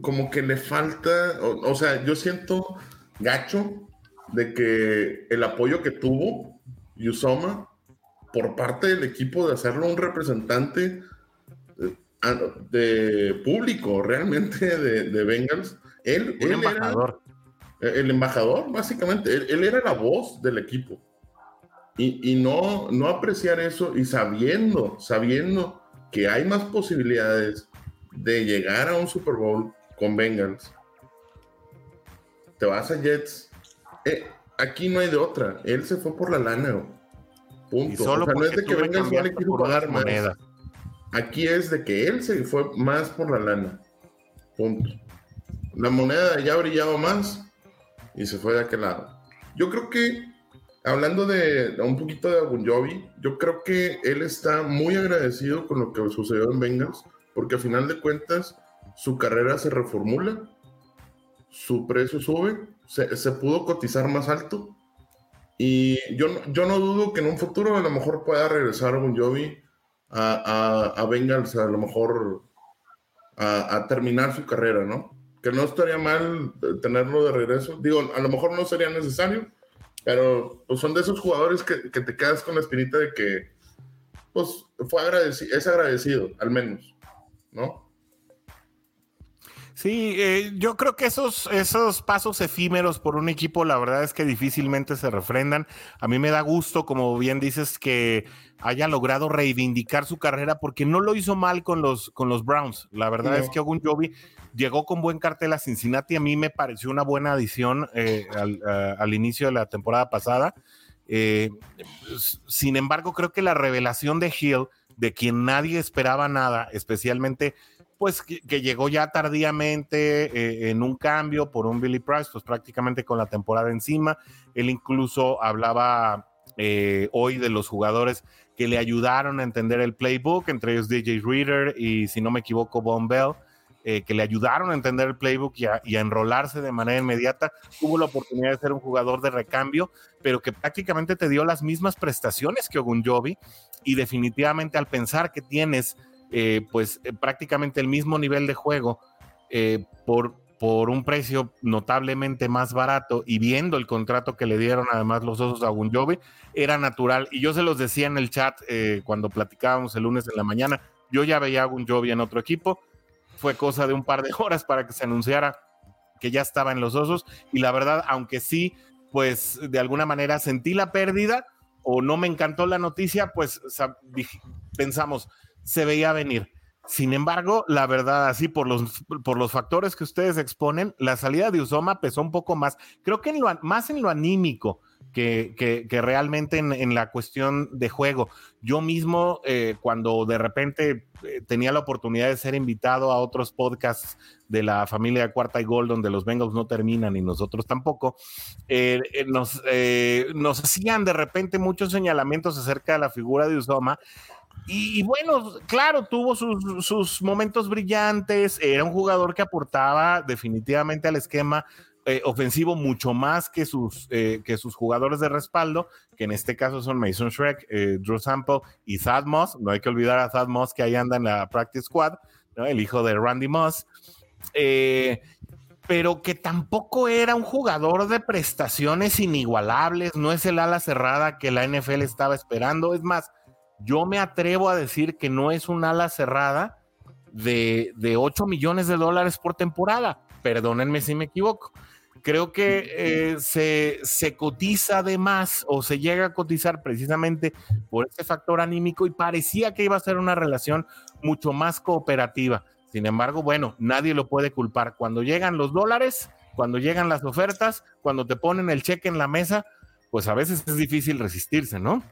como que le falta, o, sea, yo siento gacho de que el apoyo que tuvo Yusoma por parte del equipo de hacerlo un representante eh, de público realmente de, Bengals, él, el embajador. el embajador, básicamente, él, era la voz del equipo. Y, y, no, no apreciar eso y sabiendo, sabiendo que hay más posibilidades de llegar a un Super Bowl con Bengals, te vas a Jets. Eh, aquí no hay de otra. Él se fue por la lana. Punto. o sea, no es de que Bengals no le quiso pagar más. Aquí es de que él se fue más por la lana. Punto. La moneda ya brillaba más y se fue de aquel lado. Yo creo que hablando de, un poquito de Agunjobi, yo creo que él está muy agradecido con lo que sucedió en Bengals, porque a final de cuentas su carrera se reformula, su precio sube, se, pudo cotizar más alto. Y yo, yo no dudo que en un futuro a lo mejor pueda regresar Agunjobi a, a, a Bengals, a lo mejor a, a terminar su carrera, ¿no? Que no estaría mal tenerlo de regreso. Digo, a lo mejor no sería necesario, pero pues, son de esos jugadores que, que, te quedas con la espinita de que, pues, fue agradecido, es agradecido, al menos, ¿no? Sí, eh, yo creo que esos, esos pasos efímeros por un equipo, la verdad es que difícilmente se refrendan. A mí me da gusto, como bien dices, que haya logrado reivindicar su carrera porque no lo hizo mal con los, con los Browns. La verdad es que Ogun Jovi llegó con buen cartel a Cincinnati. A mí me pareció una buena adición eh, al, inicio de la temporada pasada. Eh, sin embargo, creo que la revelación de Hill, de quien nadie esperaba nada, especialmente pues que, llegó ya tardíamente eh, en un cambio por un Billy Price, pues prácticamente con la temporada encima. Él incluso hablaba hoy de los jugadores que le ayudaron a entender el playbook, entre ellos DJ Reader y, si no me equivoco, Von Bell. Eh, que le ayudaron a entender el playbook y a, enrolarse de manera inmediata, tuvo la oportunidad de ser un jugador de recambio, pero que prácticamente te dio las mismas prestaciones que Ogunjobi y definitivamente al pensar que tienes eh, pues eh, prácticamente el mismo nivel de juego por, por un precio notablemente más barato y viendo el contrato que le dieron además los osos a Ogunjobi, era natural. Y yo se los decía en el chat cuando platicábamos el lunes en la mañana, yo ya veía a Ogunjobi en otro equipo, fue cosa de un par de horas para que se anunciara que ya estaba en los osos y la verdad, aunque sí, pues de alguna manera sentí la pérdida o no me encantó la noticia, pues pensamos, se veía venir. Sin embargo, la verdad, así por los, por los factores que ustedes exponen, la salida de Usoma pesó un poco más. Creo que en lo, más en lo anímico que, realmente en, la cuestión de juego. Yo mismo, eh, cuando de repente eh, tenía la oportunidad de ser invitado a otros podcasts de la familia Cuarta y Gol, donde los Bengals no terminan y nosotros tampoco, eh, nos hacían de repente muchos señalamientos acerca de la figura de Usoma. Y, bueno, claro, tuvo sus, sus, momentos brillantes, era un jugador que aportaba definitivamente al esquema, eh, ofensivo mucho más que sus, eh, que sus jugadores de respaldo, que en este caso son Mason Shrek, eh, Drew Sample y Thad Moss. No hay que olvidar a Thad Moss que ahí anda en la practice squad, el hijo de Randy Moss. pero que tampoco era un jugador de prestaciones inigualables, no es el ala cerrada que la NFL estaba esperando. Es más, yo me atrevo a decir que no es un ala cerrada de, de 8 millones de dólares por temporada. Perdónenme si me equivoco creo que eh, se, cotiza de más o se llega a cotizar precisamente por ese factor anímico y parecía que iba a ser una relación mucho más cooperativa. Sin embargo, bueno, nadie lo puede culpar. Cuando llegan los dólares, cuando llegan las ofertas, cuando te ponen el cheque en la mesa, pues a veces es difícil resistirse, ¿no?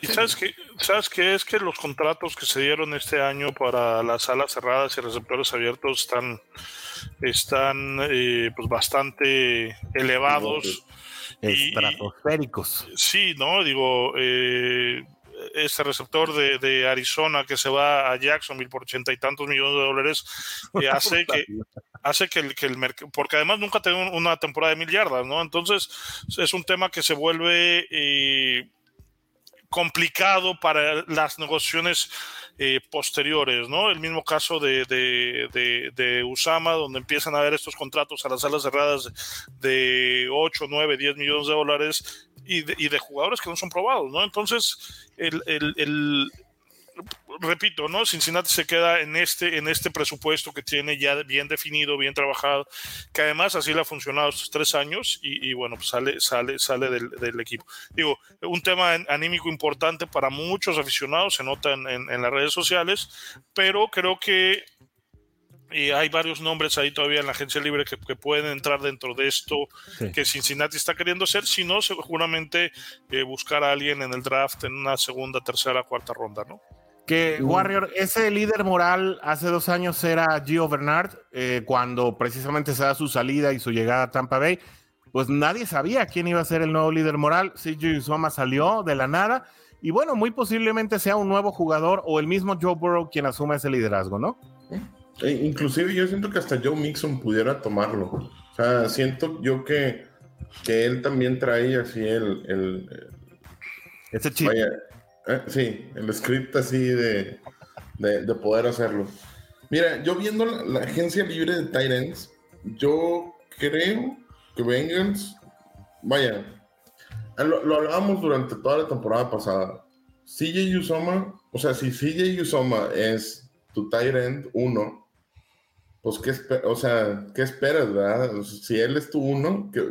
¿Y sabes qué? ¿Sabes qué? Es que los contratos que se dieron este año para las salas cerradas y receptores abiertos están están eh, pues bastante elevados. Estratosféricos. sí, ¿no? Digo, eh, este receptor de, Arizona que se va a Jacksonville por ochenta y tantos millones de dólares eh, hace que hace que el, que el mercado, porque además nunca tengo una temporada de mil yardas, ¿no? Entonces es un tema que se vuelve complicado para las negociaciones eh, posteriores, ¿no? El mismo caso de, de, Usama, donde empiezan a haber estos contratos a las salas cerradas de 8, 9, 10 millones de dólares y de, y de jugadores que no son probados, ¿no? Entonces, el, el repito, ¿no? Cincinnati se queda en este, en este presupuesto que tiene ya bien definido, bien trabajado, que además así le ha funcionado estos tres años y, bueno, pues sale, sale, sale del, equipo. Digo, un tema anímico importante para muchos aficionados, se nota en, las redes sociales, pero creo que y hay varios nombres ahí todavía en la agencia libre que, pueden entrar dentro de esto que Cincinnati está queriendo hacer, si no, seguramente eh, buscar a alguien en el draft en una segunda, tercera, cuarta ronda, ¿no? Que Warrior, ese líder moral hace dos años era Gio Bernard, eh, cuando precisamente se da su salida y su llegada a Tampa Bay, pues nadie sabía quién iba a ser el nuevo líder moral. CJ Soma salió de la nada y bueno, muy posiblemente sea un nuevo jugador o el mismo Joe Burrow quien asuma ese liderazgo, ¿no? E inclusive yo siento que hasta Joe Mixon pudiera tomarlo. O sea, siento yo que, que él también trae así el... ese chip. Eh, sí, el script así de, de, poder hacerlo. Mira, yo viendo la, agencia libre de Titans, yo creo que Bengals, vaya, lo, lo, hablábamos durante toda la temporada pasada. CJ Usoma, o sea, si CJ Usoma es tu Tyrant 1, pues ¿qué, o sea, ¿qué esperas, verdad? si él es tu 1, ¿qué,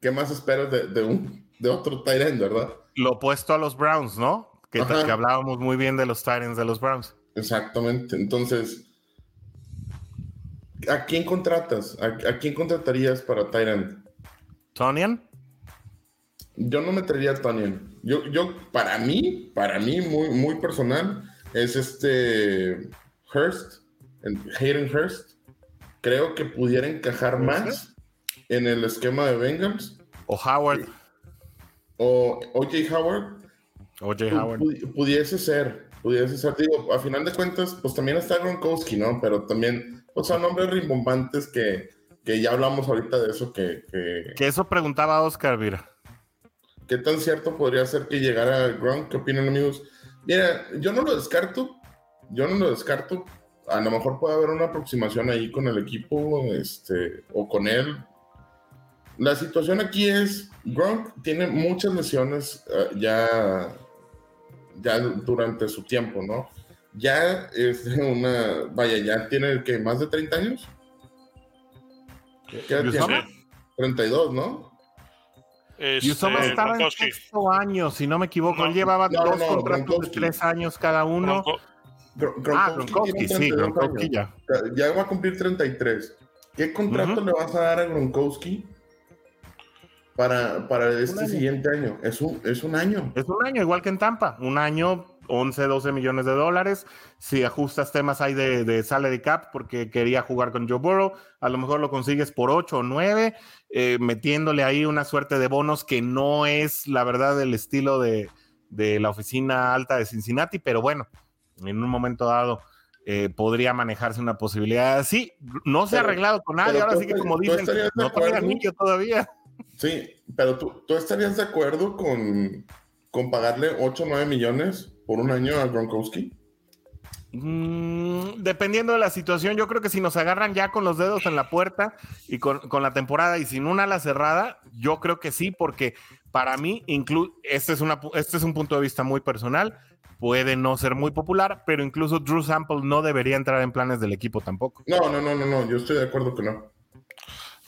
¿qué, más esperas de, de, un, de otro Tyrant, verdad? lo opuesto a los Browns, ¿no? Que, hablábamos muy bien de los Titans de los Browns. Exactamente. Entonces, ¿a quién contratas? ¿A, quién contratarías para Tyrant? ¿Tonian? Yo no metería a Tonian. Yo, yo, para mí, para mí, muy, muy personal, es este Hurst, Hayden Hurst. Creo que pudiera encajar más en el esquema de Bengals. O Howard o O.J. Howard. O.J. Howard. Pudiese ser, pudiese ser. Digo, a final de cuentas, pues también está Gronkowski, ¿no? Pero también, pues son nombres rimbombantes que, que ya hablamos ahorita de eso que... Que, eso preguntaba Oscar, mira. ¿Qué tan cierto podría ser que llegara Gronk? ¿Qué opinan, amigos? Mira, yo no lo descarto. Yo no lo descarto. A lo mejor puede haber una aproximación ahí con el equipo, este, o con él, la situación aquí es, Gronk tiene muchas lesiones eh, ya, ya durante su tiempo, ¿no? Ya es una, vaya, ya tiene que más de 30 años. ¿Qué tiene? 32, ¿no? Este, Yusoma estaba en sexto año, si no me equivoco. Él llevaba dos contratos de tres años cada uno. ah, Gronkowski, sí, Gronkowski ya. Ya va a cumplir 33. ¿Qué contrato le vas a dar a Gronkowski? Para, para este siguiente año. Es un, es un año. Es un año, igual que en Tampa. Un año, 11, 12 millones de dólares. Si ajustas temas ahí de, de salary cap porque quería jugar con Joe Burrow, a lo mejor lo consigues por 8 o 9, eh, metiéndole ahí una suerte de bonos que no es, la verdad, el estilo de, de la oficina alta de Cincinnati, pero bueno, en un momento dado eh, podría manejarse una posibilidad así. No se ha arreglado con nadie, ahora sí que como dicen, no tiene anillo todavía. Sí, pero tú, tú estarías de acuerdo con, con pagarle 8 o 9 millones por un año a Gronkowski. Mm, dependiendo de la situación, yo creo que si nos agarran ya con los dedos en la puerta y con, con la temporada y sin una ala cerrada, yo creo que sí, porque para mí, este, es una, este es un punto de vista muy personal puede no ser muy popular, pero incluso Drew Sample no debería entrar en planes del equipo tampoco. No, no, no, no, no, yo estoy de acuerdo que no.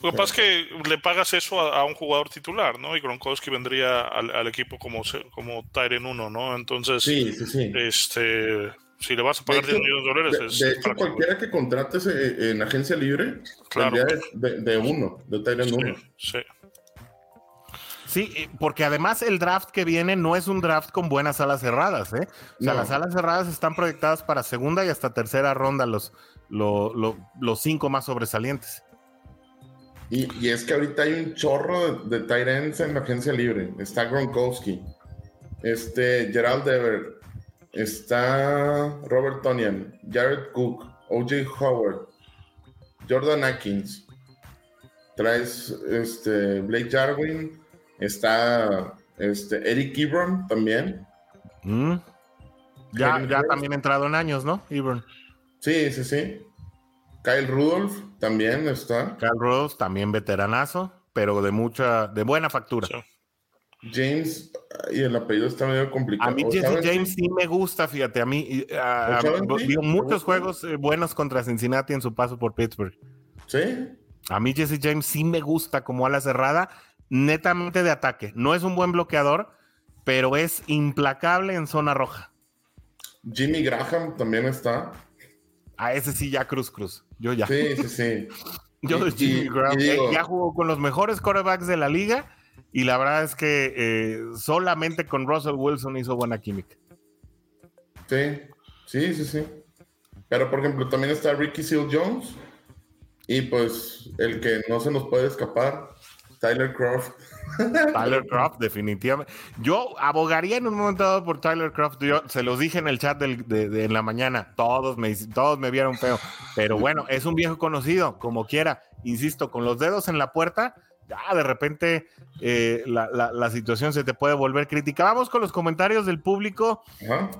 Lo que pasa es que le pagas eso a, un jugador titular, ¿no? Y Gronkowski vendría al, equipo como, como Tyren 1, ¿no? Entonces, sí, sí, sí. este, si le vas a pagar 10 millones de dólares, de, es de hecho, cualquiera que contrates eh, en agencia libre, claro. de, de, uno, de Tyren 1. Sí. Sí, porque además el draft que viene no es un draft con buenas alas cerradas, ¿eh? O sea, las alas cerradas están proyectadas para segunda y hasta tercera ronda, los, los cinco más sobresalientes. Y, es que ahorita hay un chorro de, de en la agencia libre. Está Gronkowski, este Gerald Dever, está Robert Tonian, Jared Cook, OJ Howard, Jordan Atkins. Traes este Blake Jarwin, Está este, Eric Ebron también. Mm. Ya, ya también entrado en años, ¿no? Ebron. Sí, sí, sí. Kyle Rudolph también está. Kyle Rudolph también veteranazo, pero de mucha, de buena factura. James, y el apellido está medio complicado. A mí Jesse James sí me gusta, fíjate, a mí vio muchos juegos eh, buenos contra Cincinnati en su paso por Pittsburgh. Sí. A mí Jesse James sí me gusta como ala cerrada netamente de ataque. No es un buen bloqueador, pero es implacable en zona roja. Jimmy Graham también está. A ese sí, ya Cruz Cruz. Yo ya. Sí, sí, sí. Yo Jimmy Graham ya jugó con los mejores quarterbacks de la liga y la verdad es que eh, solamente con Russell Wilson hizo buena química. Sí, sí, sí, sí. Pero por ejemplo, también está Ricky Seal Jones y pues el que no se nos puede escapar, Tyler Croft. Tyler Croft, definitivamente. Yo abogaría en un momento dado por Tyler Croft. Yo se los dije en el chat de, en la mañana. Todos me, todos me vieron feo. Pero bueno, es un viejo conocido, como quiera. Insisto, con los dedos en la puerta, ya de repente eh, la, situación se te puede volver crítica. Vamos con los comentarios del público.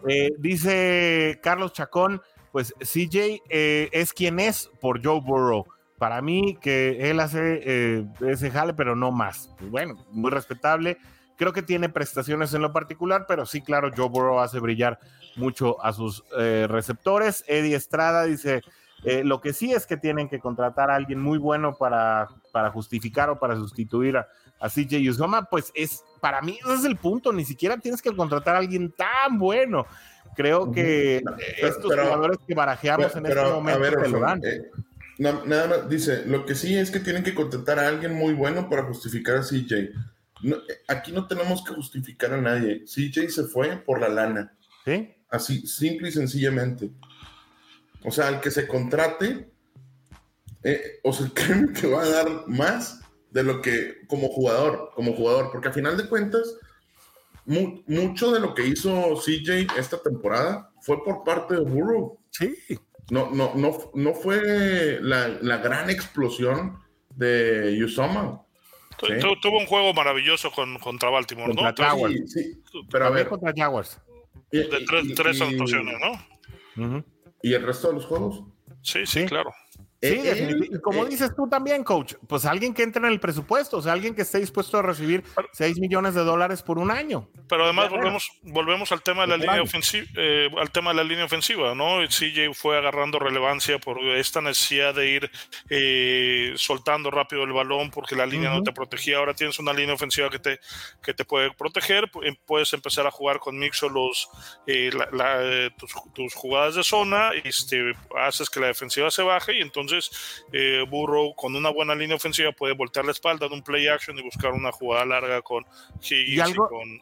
Eh, dice Carlos Chacón, pues CJ eh, es quien es por Joe Burrow para mí que él hace eh, ese jale, pero no más. Bueno, muy respetable. Creo que tiene prestaciones en lo particular, pero sí, claro, Joe Burrow hace brillar mucho a sus eh, receptores. Eddie Estrada dice, eh, lo que sí es que tienen que contratar a alguien muy bueno para, para justificar o para sustituir a, a CJ Uzoma, pues es, para mí ese es el punto, ni siquiera tienes que contratar a alguien tan bueno. Creo que estos jugadores que barajeamos en este momento lo dan nada más, dice, lo que sí es que tienen que contratar a alguien muy bueno para justificar a CJ. aquí no tenemos que justificar a nadie. CJ se fue por la lana. ¿Sí? Así, simple y sencillamente. O sea, al que se contrate, eh, o se creen que va a dar más de lo que como jugador, como jugador, porque a final de cuentas, mucho de lo que hizo CJ esta temporada fue por parte de Burrow. Sí no, no, no, no fue la, gran explosión de Yusoma. Tuvo un juego maravilloso con, contra Baltimore, ¿no? Jaguars. Sí, pero a ver. contra Jaguars. de tres, tres anotaciones, ¿no? ¿Y el resto de los juegos? Sí, sí, claro. Sí, eh, como eh, dices tú también, coach, pues alguien que entre en el presupuesto, o sea, alguien que esté dispuesto a recibir 6 millones de dólares por un año. Pero además volvemos, volvemos al tema de la línea ofensiva, eh, al tema de la línea ofensiva, ¿no? CJ fue agarrando relevancia por esta necesidad de ir eh, soltando rápido el balón porque la línea no te protegía. Ahora tienes una línea ofensiva que te, que te puede proteger. Em, puedes empezar a jugar con Mixo los, eh, tus, jugadas de zona y este, haces que la defensiva se baje y entonces Burrow con una buena línea ofensiva puede voltear la espalda en un play action y buscar una jugada larga con Higgins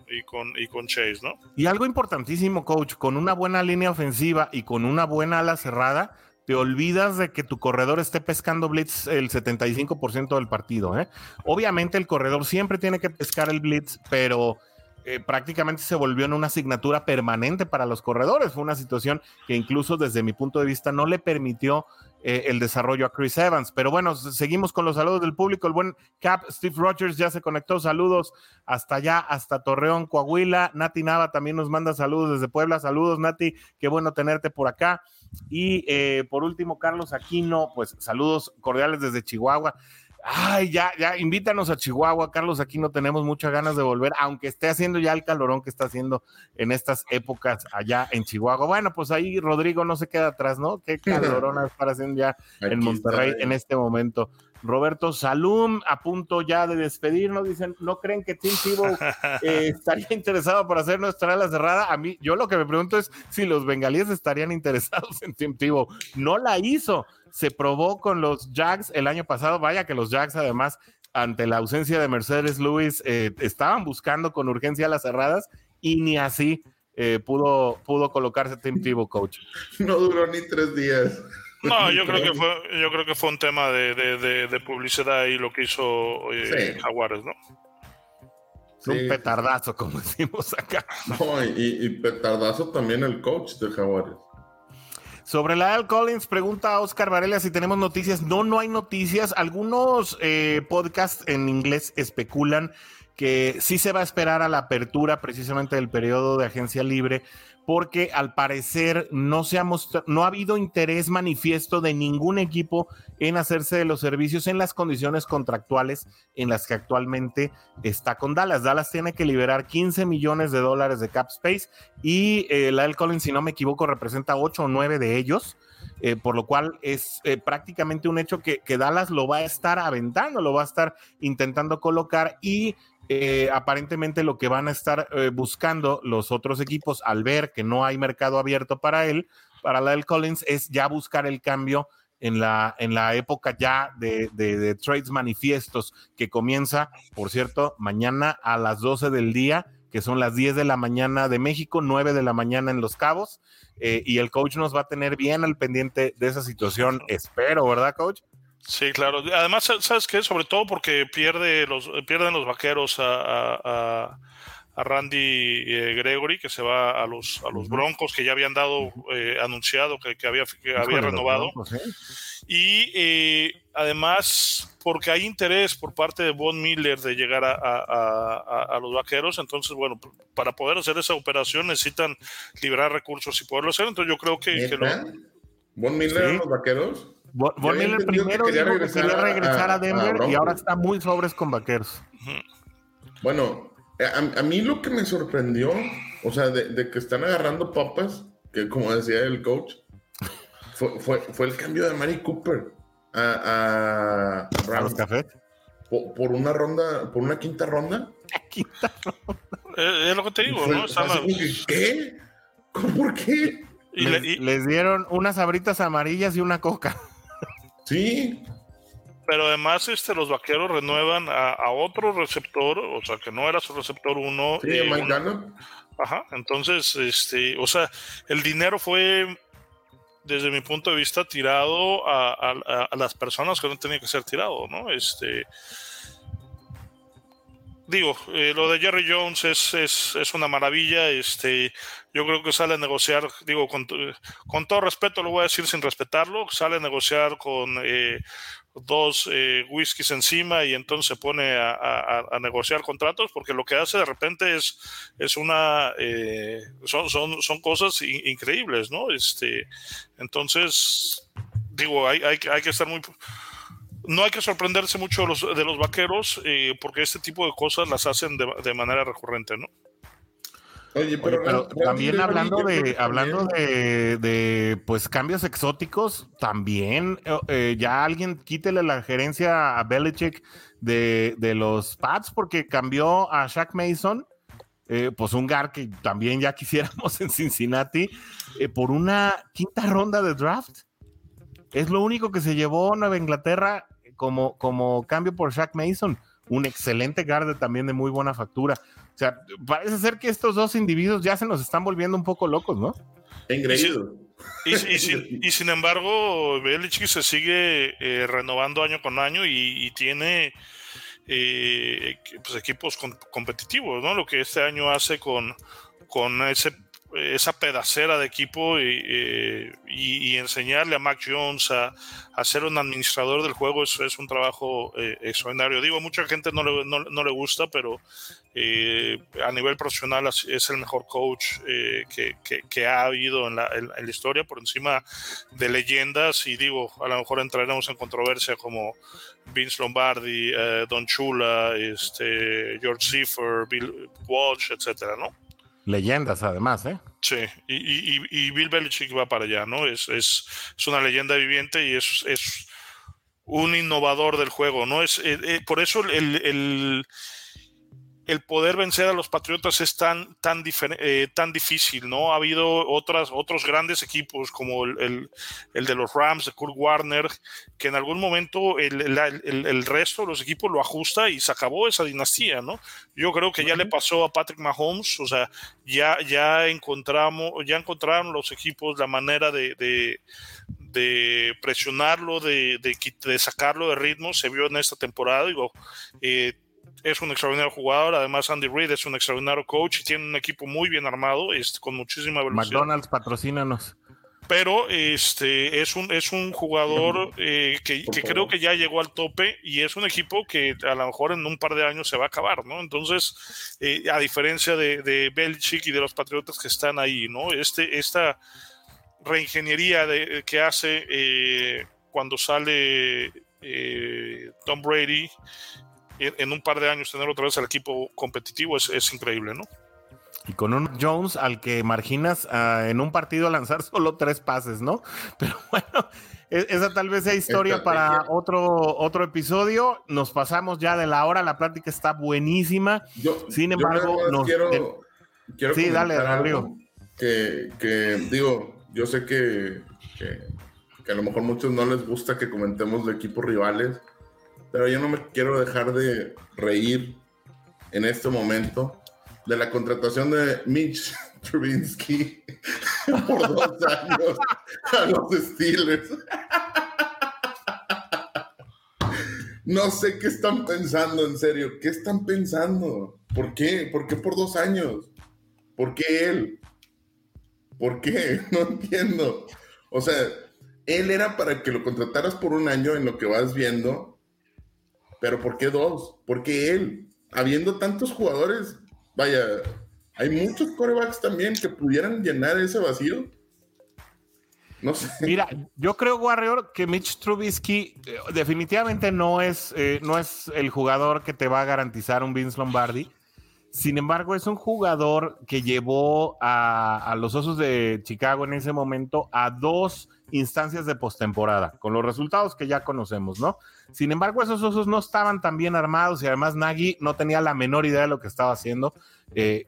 y con y con Chase, ¿no? Y algo importantísimo, coach, con una buena línea ofensiva y con una buena ala cerrada, te olvidas de que tu corredor esté pescando blitz el 75% del partido. ¿eh? Obviamente el corredor siempre tiene que pescar el blitz, pero eh, prácticamente se volvió en una asignatura permanente para los corredores. Fue una situación que incluso desde mi punto de vista no le permitió eh, el desarrollo a Chris Evans. Pero bueno, seguimos con los saludos del público. El buen Cap Steve Rogers ya se conectó. Saludos hasta allá, hasta Torreón, Coahuila. Nati Nava también nos manda saludos desde Puebla. Saludos, Nati. Qué bueno tenerte por acá. Y eh, por último, Carlos Aquino, pues saludos cordiales desde Chihuahua. Ay, ya, ya, invítanos a Chihuahua, Carlos. Aquí no tenemos muchas ganas de volver, aunque esté haciendo ya el calorón que está haciendo en estas épocas allá en Chihuahua. Bueno, pues ahí Rodrigo no se queda atrás, ¿no? Qué calorón está haciendo ya en Monterrey en este momento. Roberto Salum, a punto ya de despedirnos, dicen, ¿no creen que Tim Tebow eh, estaría interesado por hacer nuestra ala cerrada? A mí, yo lo que me pregunto es si los bengalíes estarían interesados en Tim Tebow. No la hizo, se probó con los Jags el año pasado. Vaya que los Jags, además, ante la ausencia de Mercedes Lewis, eh, estaban buscando con urgencia las cerradas y ni así eh, pudo, pudo colocarse Tim Tebow, coach. No duró ni tres días. No, yo creo que fue, yo creo que fue un tema de, publicidad y lo que hizo eh, Jaguares, ¿no? Un petardazo, como decimos acá. No, y, y, petardazo también el coach de Jaguares. Sobre la Al Collins, pregunta a Oscar Varela si tenemos noticias. No, no hay noticias. Algunos eh, podcasts en inglés especulan que sí se va a esperar a la apertura precisamente del periodo de agencia libre porque al parecer no, se ha no ha habido interés manifiesto de ningún equipo en hacerse de los servicios en las condiciones contractuales en las que actualmente está con Dallas. Dallas tiene que liberar 15 millones de dólares de cap space y eh, Lyle Collins, si no me equivoco, representa 8 o 9 de ellos. Eh, por lo cual es eh, prácticamente un hecho que, que, Dallas lo va a estar aventando, lo va a estar intentando colocar y eh, aparentemente lo que van a estar buscando los otros equipos al ver que no hay mercado abierto para él, para la del Collins, es ya buscar el cambio en la, en la época ya de, de, trades manifiestos que comienza, por cierto, mañana a las 12 del día, que son las 10 de la mañana de México, 9 de la mañana en Los Cabos, eh, y el coach nos va a tener bien al pendiente de esa situación, espero, ¿verdad, coach? Sí, claro. Además, ¿sabes qué? Sobre todo porque pierde los, pierden los vaqueros a, Randy eh, Gregory, que se va a los, a los Broncos, que ya habían dado, eh, anunciado que, había, había renovado. ¿eh? Y además, porque hay interés por parte de Von Miller de llegar a, los vaqueros, entonces, bueno, para poder hacer esa operación necesitan liberar recursos y poderlo hacer. Entonces, yo creo que. ¿Von Miller a los vaqueros? Von Miller primero que quería regresar, a, Denver y ahora está muy sobres con vaqueros. Bueno, a, mí lo que me sorprendió, o sea, de, que están agarrando papas, que como decía el coach, fue, fue, el cambio de Mari Cooper a, a, los cafés. Por, una ronda, por una quinta ronda. Quinta ronda. Eh, es lo que te digo, ¿no? ¿Qué? ¿Por qué? les, dieron unas abritas amarillas y una coca. Sí. Pero además, este, los vaqueros renuevan a, otro receptor, o sea, que no era su receptor uno. Sí, eh, Ajá. Entonces, este, o sea, el dinero fue, desde mi punto de vista, tirado a, las personas que no tenía que ser tirado, ¿no? Este digo, eh, lo de Jerry Jones es, es, es, una maravilla. Este, yo creo que sale a negociar, digo, con, con, todo respeto, lo voy a decir sin respetarlo, sale a negociar con eh, dos eh, whiskies encima y entonces se pone a, negociar contratos, porque lo que hace de repente es, es una, son, son, son cosas increíbles, ¿no? Este, entonces, digo, hay, hay, hay que estar muy no hay que sorprenderse mucho de los, de los vaqueros eh, porque este tipo de cosas las hacen de, manera recurrente, ¿no? Oye, pero, también hablando de, hablando de, pues cambios exóticos, también eh, eh, ya alguien quítele la gerencia a Belichick de, los Pats porque cambió a Shaq Mason, eh, pues un gar que también ya quisiéramos en Cincinnati, por una quinta ronda de draft. Es lo único que se llevó Nueva Inglaterra como, como cambio por Shaq Mason, un excelente guard también de muy buena factura. O sea, parece ser que estos dos individuos ya se nos están volviendo un poco locos, ¿no? Engreído. Y, y, sin, embargo, Belichick se sigue eh, renovando año con año y, tiene eh, pues, equipos competitivos, ¿no? Lo que este año hace con, con ese esa pedacera de equipo y, enseñarle a Mac Jones a, ser un administrador del juego es, es un trabajo eh, extraordinario. Digo, mucha gente no le, no, le gusta, pero eh, a nivel profesional es el mejor coach eh, que, que, ha habido en la, en, la, historia, por encima de leyendas. Y digo, a lo mejor entraremos en controversia como Vince Lombardi, Don Chula, este, George Ziffer, Bill Walsh, etcétera, ¿no? leyendas además, ¿eh? Sí, y, Bill Belichick va para allá, ¿no? Es, es, una leyenda viviente y es, es, un innovador del juego, ¿no? Es, eh, eh, por eso el, el poder vencer a los Patriotas es tan, tan, eh, tan difícil, ¿no? Ha habido otras, otros grandes equipos como el, de los Rams, de Kurt Warner, que en algún momento el, resto de los equipos lo ajusta y se acabó esa dinastía, ¿no? Yo creo que ya le pasó a Patrick Mahomes, o sea, ya, ya, encontramos, ya encontraron los equipos la manera de, de presionarlo, de, de, sacarlo de ritmo, se vio en esta temporada, digo, eh, es un extraordinario jugador. Además, Andy Reid es un extraordinario coach y tiene un equipo muy bien armado, este, con muchísima velocidad. McDonald's, patrocínanos. Pero este es un, es un jugador eh, que, creo que ya llegó al tope y es un equipo que a lo mejor en un par de años se va a acabar, ¿no? Entonces, eh, a diferencia de, de Belichick y de los Patriotas que están ahí, ¿no? Este, esta reingeniería de, que hace eh, cuando sale Tom Brady en un par de años tener otra vez al equipo competitivo es, increíble, ¿no? Y con un Jones al que marginas ah, en un partido lanzar solo tres pases, ¿no? Pero bueno, e, esa tal vez sea historia para otro, otro episodio. Nos pasamos ya de la hora, la plática está buenísima. Sin embargo, nos, quiero, quiero sí, dale, algo que, que, digo, yo sé que, que, que a lo mejor muchos no les gusta que comentemos de equipos rivales pero yo no me quiero dejar de reír en este momento de la contratación de Mitch Trubinsky por dos años a los Steelers. No sé qué están pensando, en serio. ¿Qué están pensando? ¿Por qué? ¿Por qué por dos años? ¿Por qué él? ¿Por qué? No entiendo. O sea, él era para que lo contrataras por un año en lo que vas viendo pero ¿por qué dos? ¿Por qué él? Habiendo tantos jugadores, vaya, hay muchos corebacks también que pudieran llenar ese vacío. No sé. Mira, yo creo, Warrior, que Mitch Trubisky eh, definitivamente no es, eh, no es el jugador que te va a garantizar un Vince Lombardi. Sin embargo, es un jugador que llevó a, los Osos de Chicago en ese momento a dos instancias de postemporada, con los resultados que ya conocemos, ¿no? Sin embargo, esos osos no estaban tan bien armados y además Nagy no tenía la menor idea de lo que estaba haciendo eh,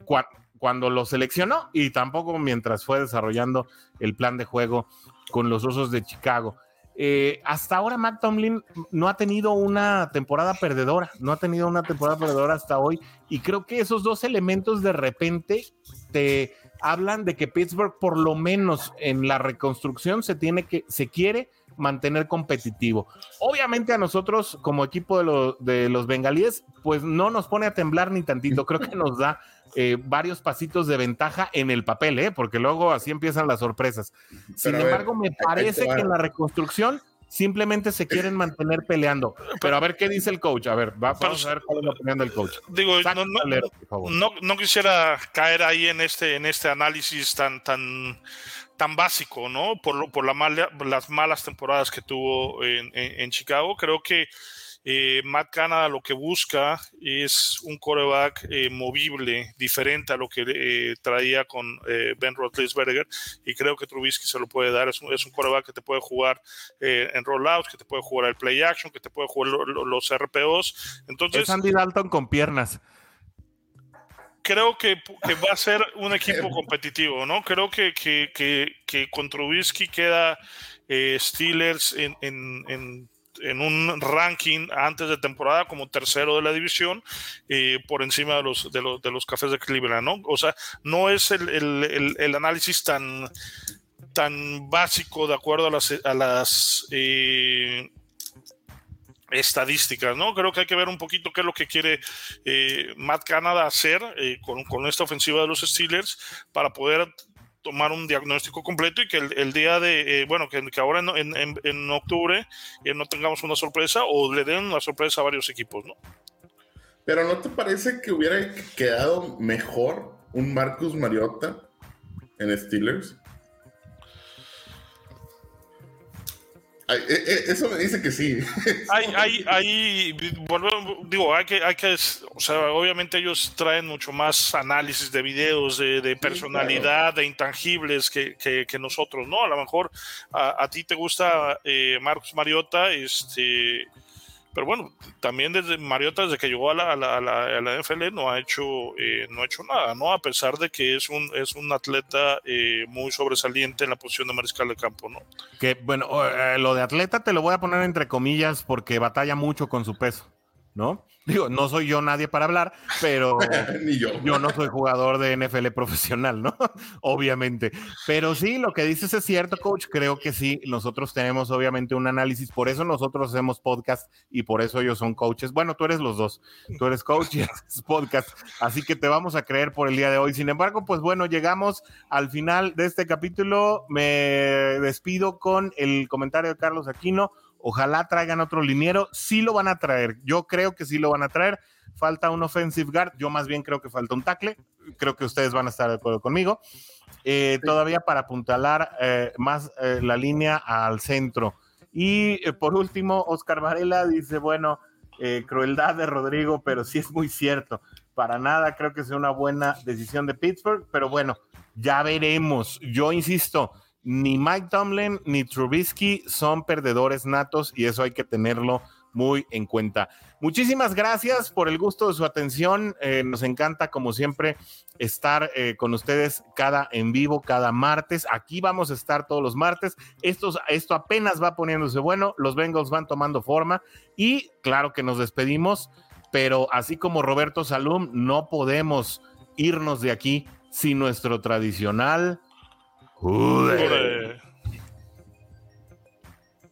cuando lo seleccionó y tampoco mientras fue desarrollando el plan de juego con los osos de Chicago. Eh, hasta ahora Matt Tomlin no ha tenido una temporada perdedora, no ha tenido una temporada perdedora hasta hoy. Y creo que esos dos elementos de repente te hablan de que Pittsburgh por lo menos en la reconstrucción se tiene que, se quiere mantener competitivo. Obviamente a nosotros como equipo de, de los bengalíes, pues no nos pone a temblar ni tantito, creo que nos da eh, varios pasitos de ventaja en el papel, ¿eh? porque luego así empiezan las sorpresas. Sin embargo, me parece que en la reconstrucción simplemente se quieren mantener peleando. Pero a ver qué dice el coach. A ver, vamos a ver cuál es la opinión del coach. Digo, no, no, quisiera caer ahí en este, en este análisis tan, tan, tan básico, ¿no? Por, por la las malas temporadas que tuvo en, Chicago. Creo que Eh, Matt Canada lo que busca es un coreback eh, movible, diferente a lo que eh, traía con Ben Roethlisberger, y creo que Trubisky se lo puede dar. Es un, es un coreback que te puede jugar en rollouts, que te puede jugar el play action, que te puede jugar los RPOs. Entonces, es Andy Dalton con piernas creo que, va a ser un equipo competitivo, ¿no? Creo que, que, con Trubisky queda Steelers en, en, en un ranking antes de temporada como tercero de la división eh, por encima de los, de, los, de los cafés de Cleveland, ¿no? O sea, no es el, el, el, análisis tan, tan básico de acuerdo a las, a las eh, estadísticas, ¿no? Creo que hay que ver un poquito qué es lo que quiere eh, Matt Canada hacer con, con, esta ofensiva de los Steelers para poder tomar un diagnóstico completo y que el, día de, eh, bueno, que, ahora en, en, en octubre eh, no tengamos una sorpresa o le den una sorpresa a varios equipos, ¿no? Pero ¿no te parece que hubiera quedado mejor un Marcus Mariota en Steelers? E, e, eso me dice que sí. Hay, hay, hay, digo, hay que, hay que, o sea, obviamente ellos traen mucho más análisis de videos, de, personalidad, de intangibles que, que, nosotros, ¿no? A lo mejor a, a ti te gusta eh, Marcos Mariota, este, pero bueno, también desde Mariota, desde que llegó a la, a la, a la, NFL, no ha hecho, eh, no ha hecho nada, ¿no? A pesar de que es un, es un atleta eh, muy sobresaliente en la posición de mariscal de campo, ¿no? Que bueno, eh, lo de atleta te lo voy a poner entre comillas porque batalla mucho con su peso, ¿no? Digo, no soy yo nadie para hablar, pero yo. no soy jugador de NFL profesional, ¿no? obviamente. Pero sí, lo que dices es cierto, coach. Creo que sí, nosotros tenemos obviamente un análisis, por eso nosotros hacemos podcast y por eso ellos son coaches. Bueno, tú eres los dos, tú eres coach y haces podcast, así que te vamos a creer por el día de hoy. Sin embargo, pues bueno, llegamos al final de este capítulo. Me despido con el comentario de Carlos Aquino Ojalá traigan otro liniero. Sí lo van a traer. Yo creo que sí lo van a traer. Falta un offensive guard. Yo más bien creo que falta un tackle. Creo que ustedes van a estar de acuerdo conmigo. Eh, todavía para apuntalar eh, más eh, la línea al centro. Y por último, Oscar Varela dice, bueno, crueldad de Rodrigo, pero sí es muy cierto. Para nada creo que sea una buena decisión de Pittsburgh, pero bueno, ya veremos. Yo insisto, ni Mike Tomlin ni Trubisky son perdedores natos y eso hay que tenerlo muy en cuenta. Muchísimas gracias por el gusto de su atención. Eh, nos encanta, como siempre, estar eh, con ustedes cada en vivo, cada martes. Aquí vamos a estar todos los martes. Esto, esto apenas va poniéndose bueno. Los Bengals van tomando forma y claro que nos despedimos, pero así como Roberto Salum, no podemos irnos de aquí sin nuestro tradicional Hooray!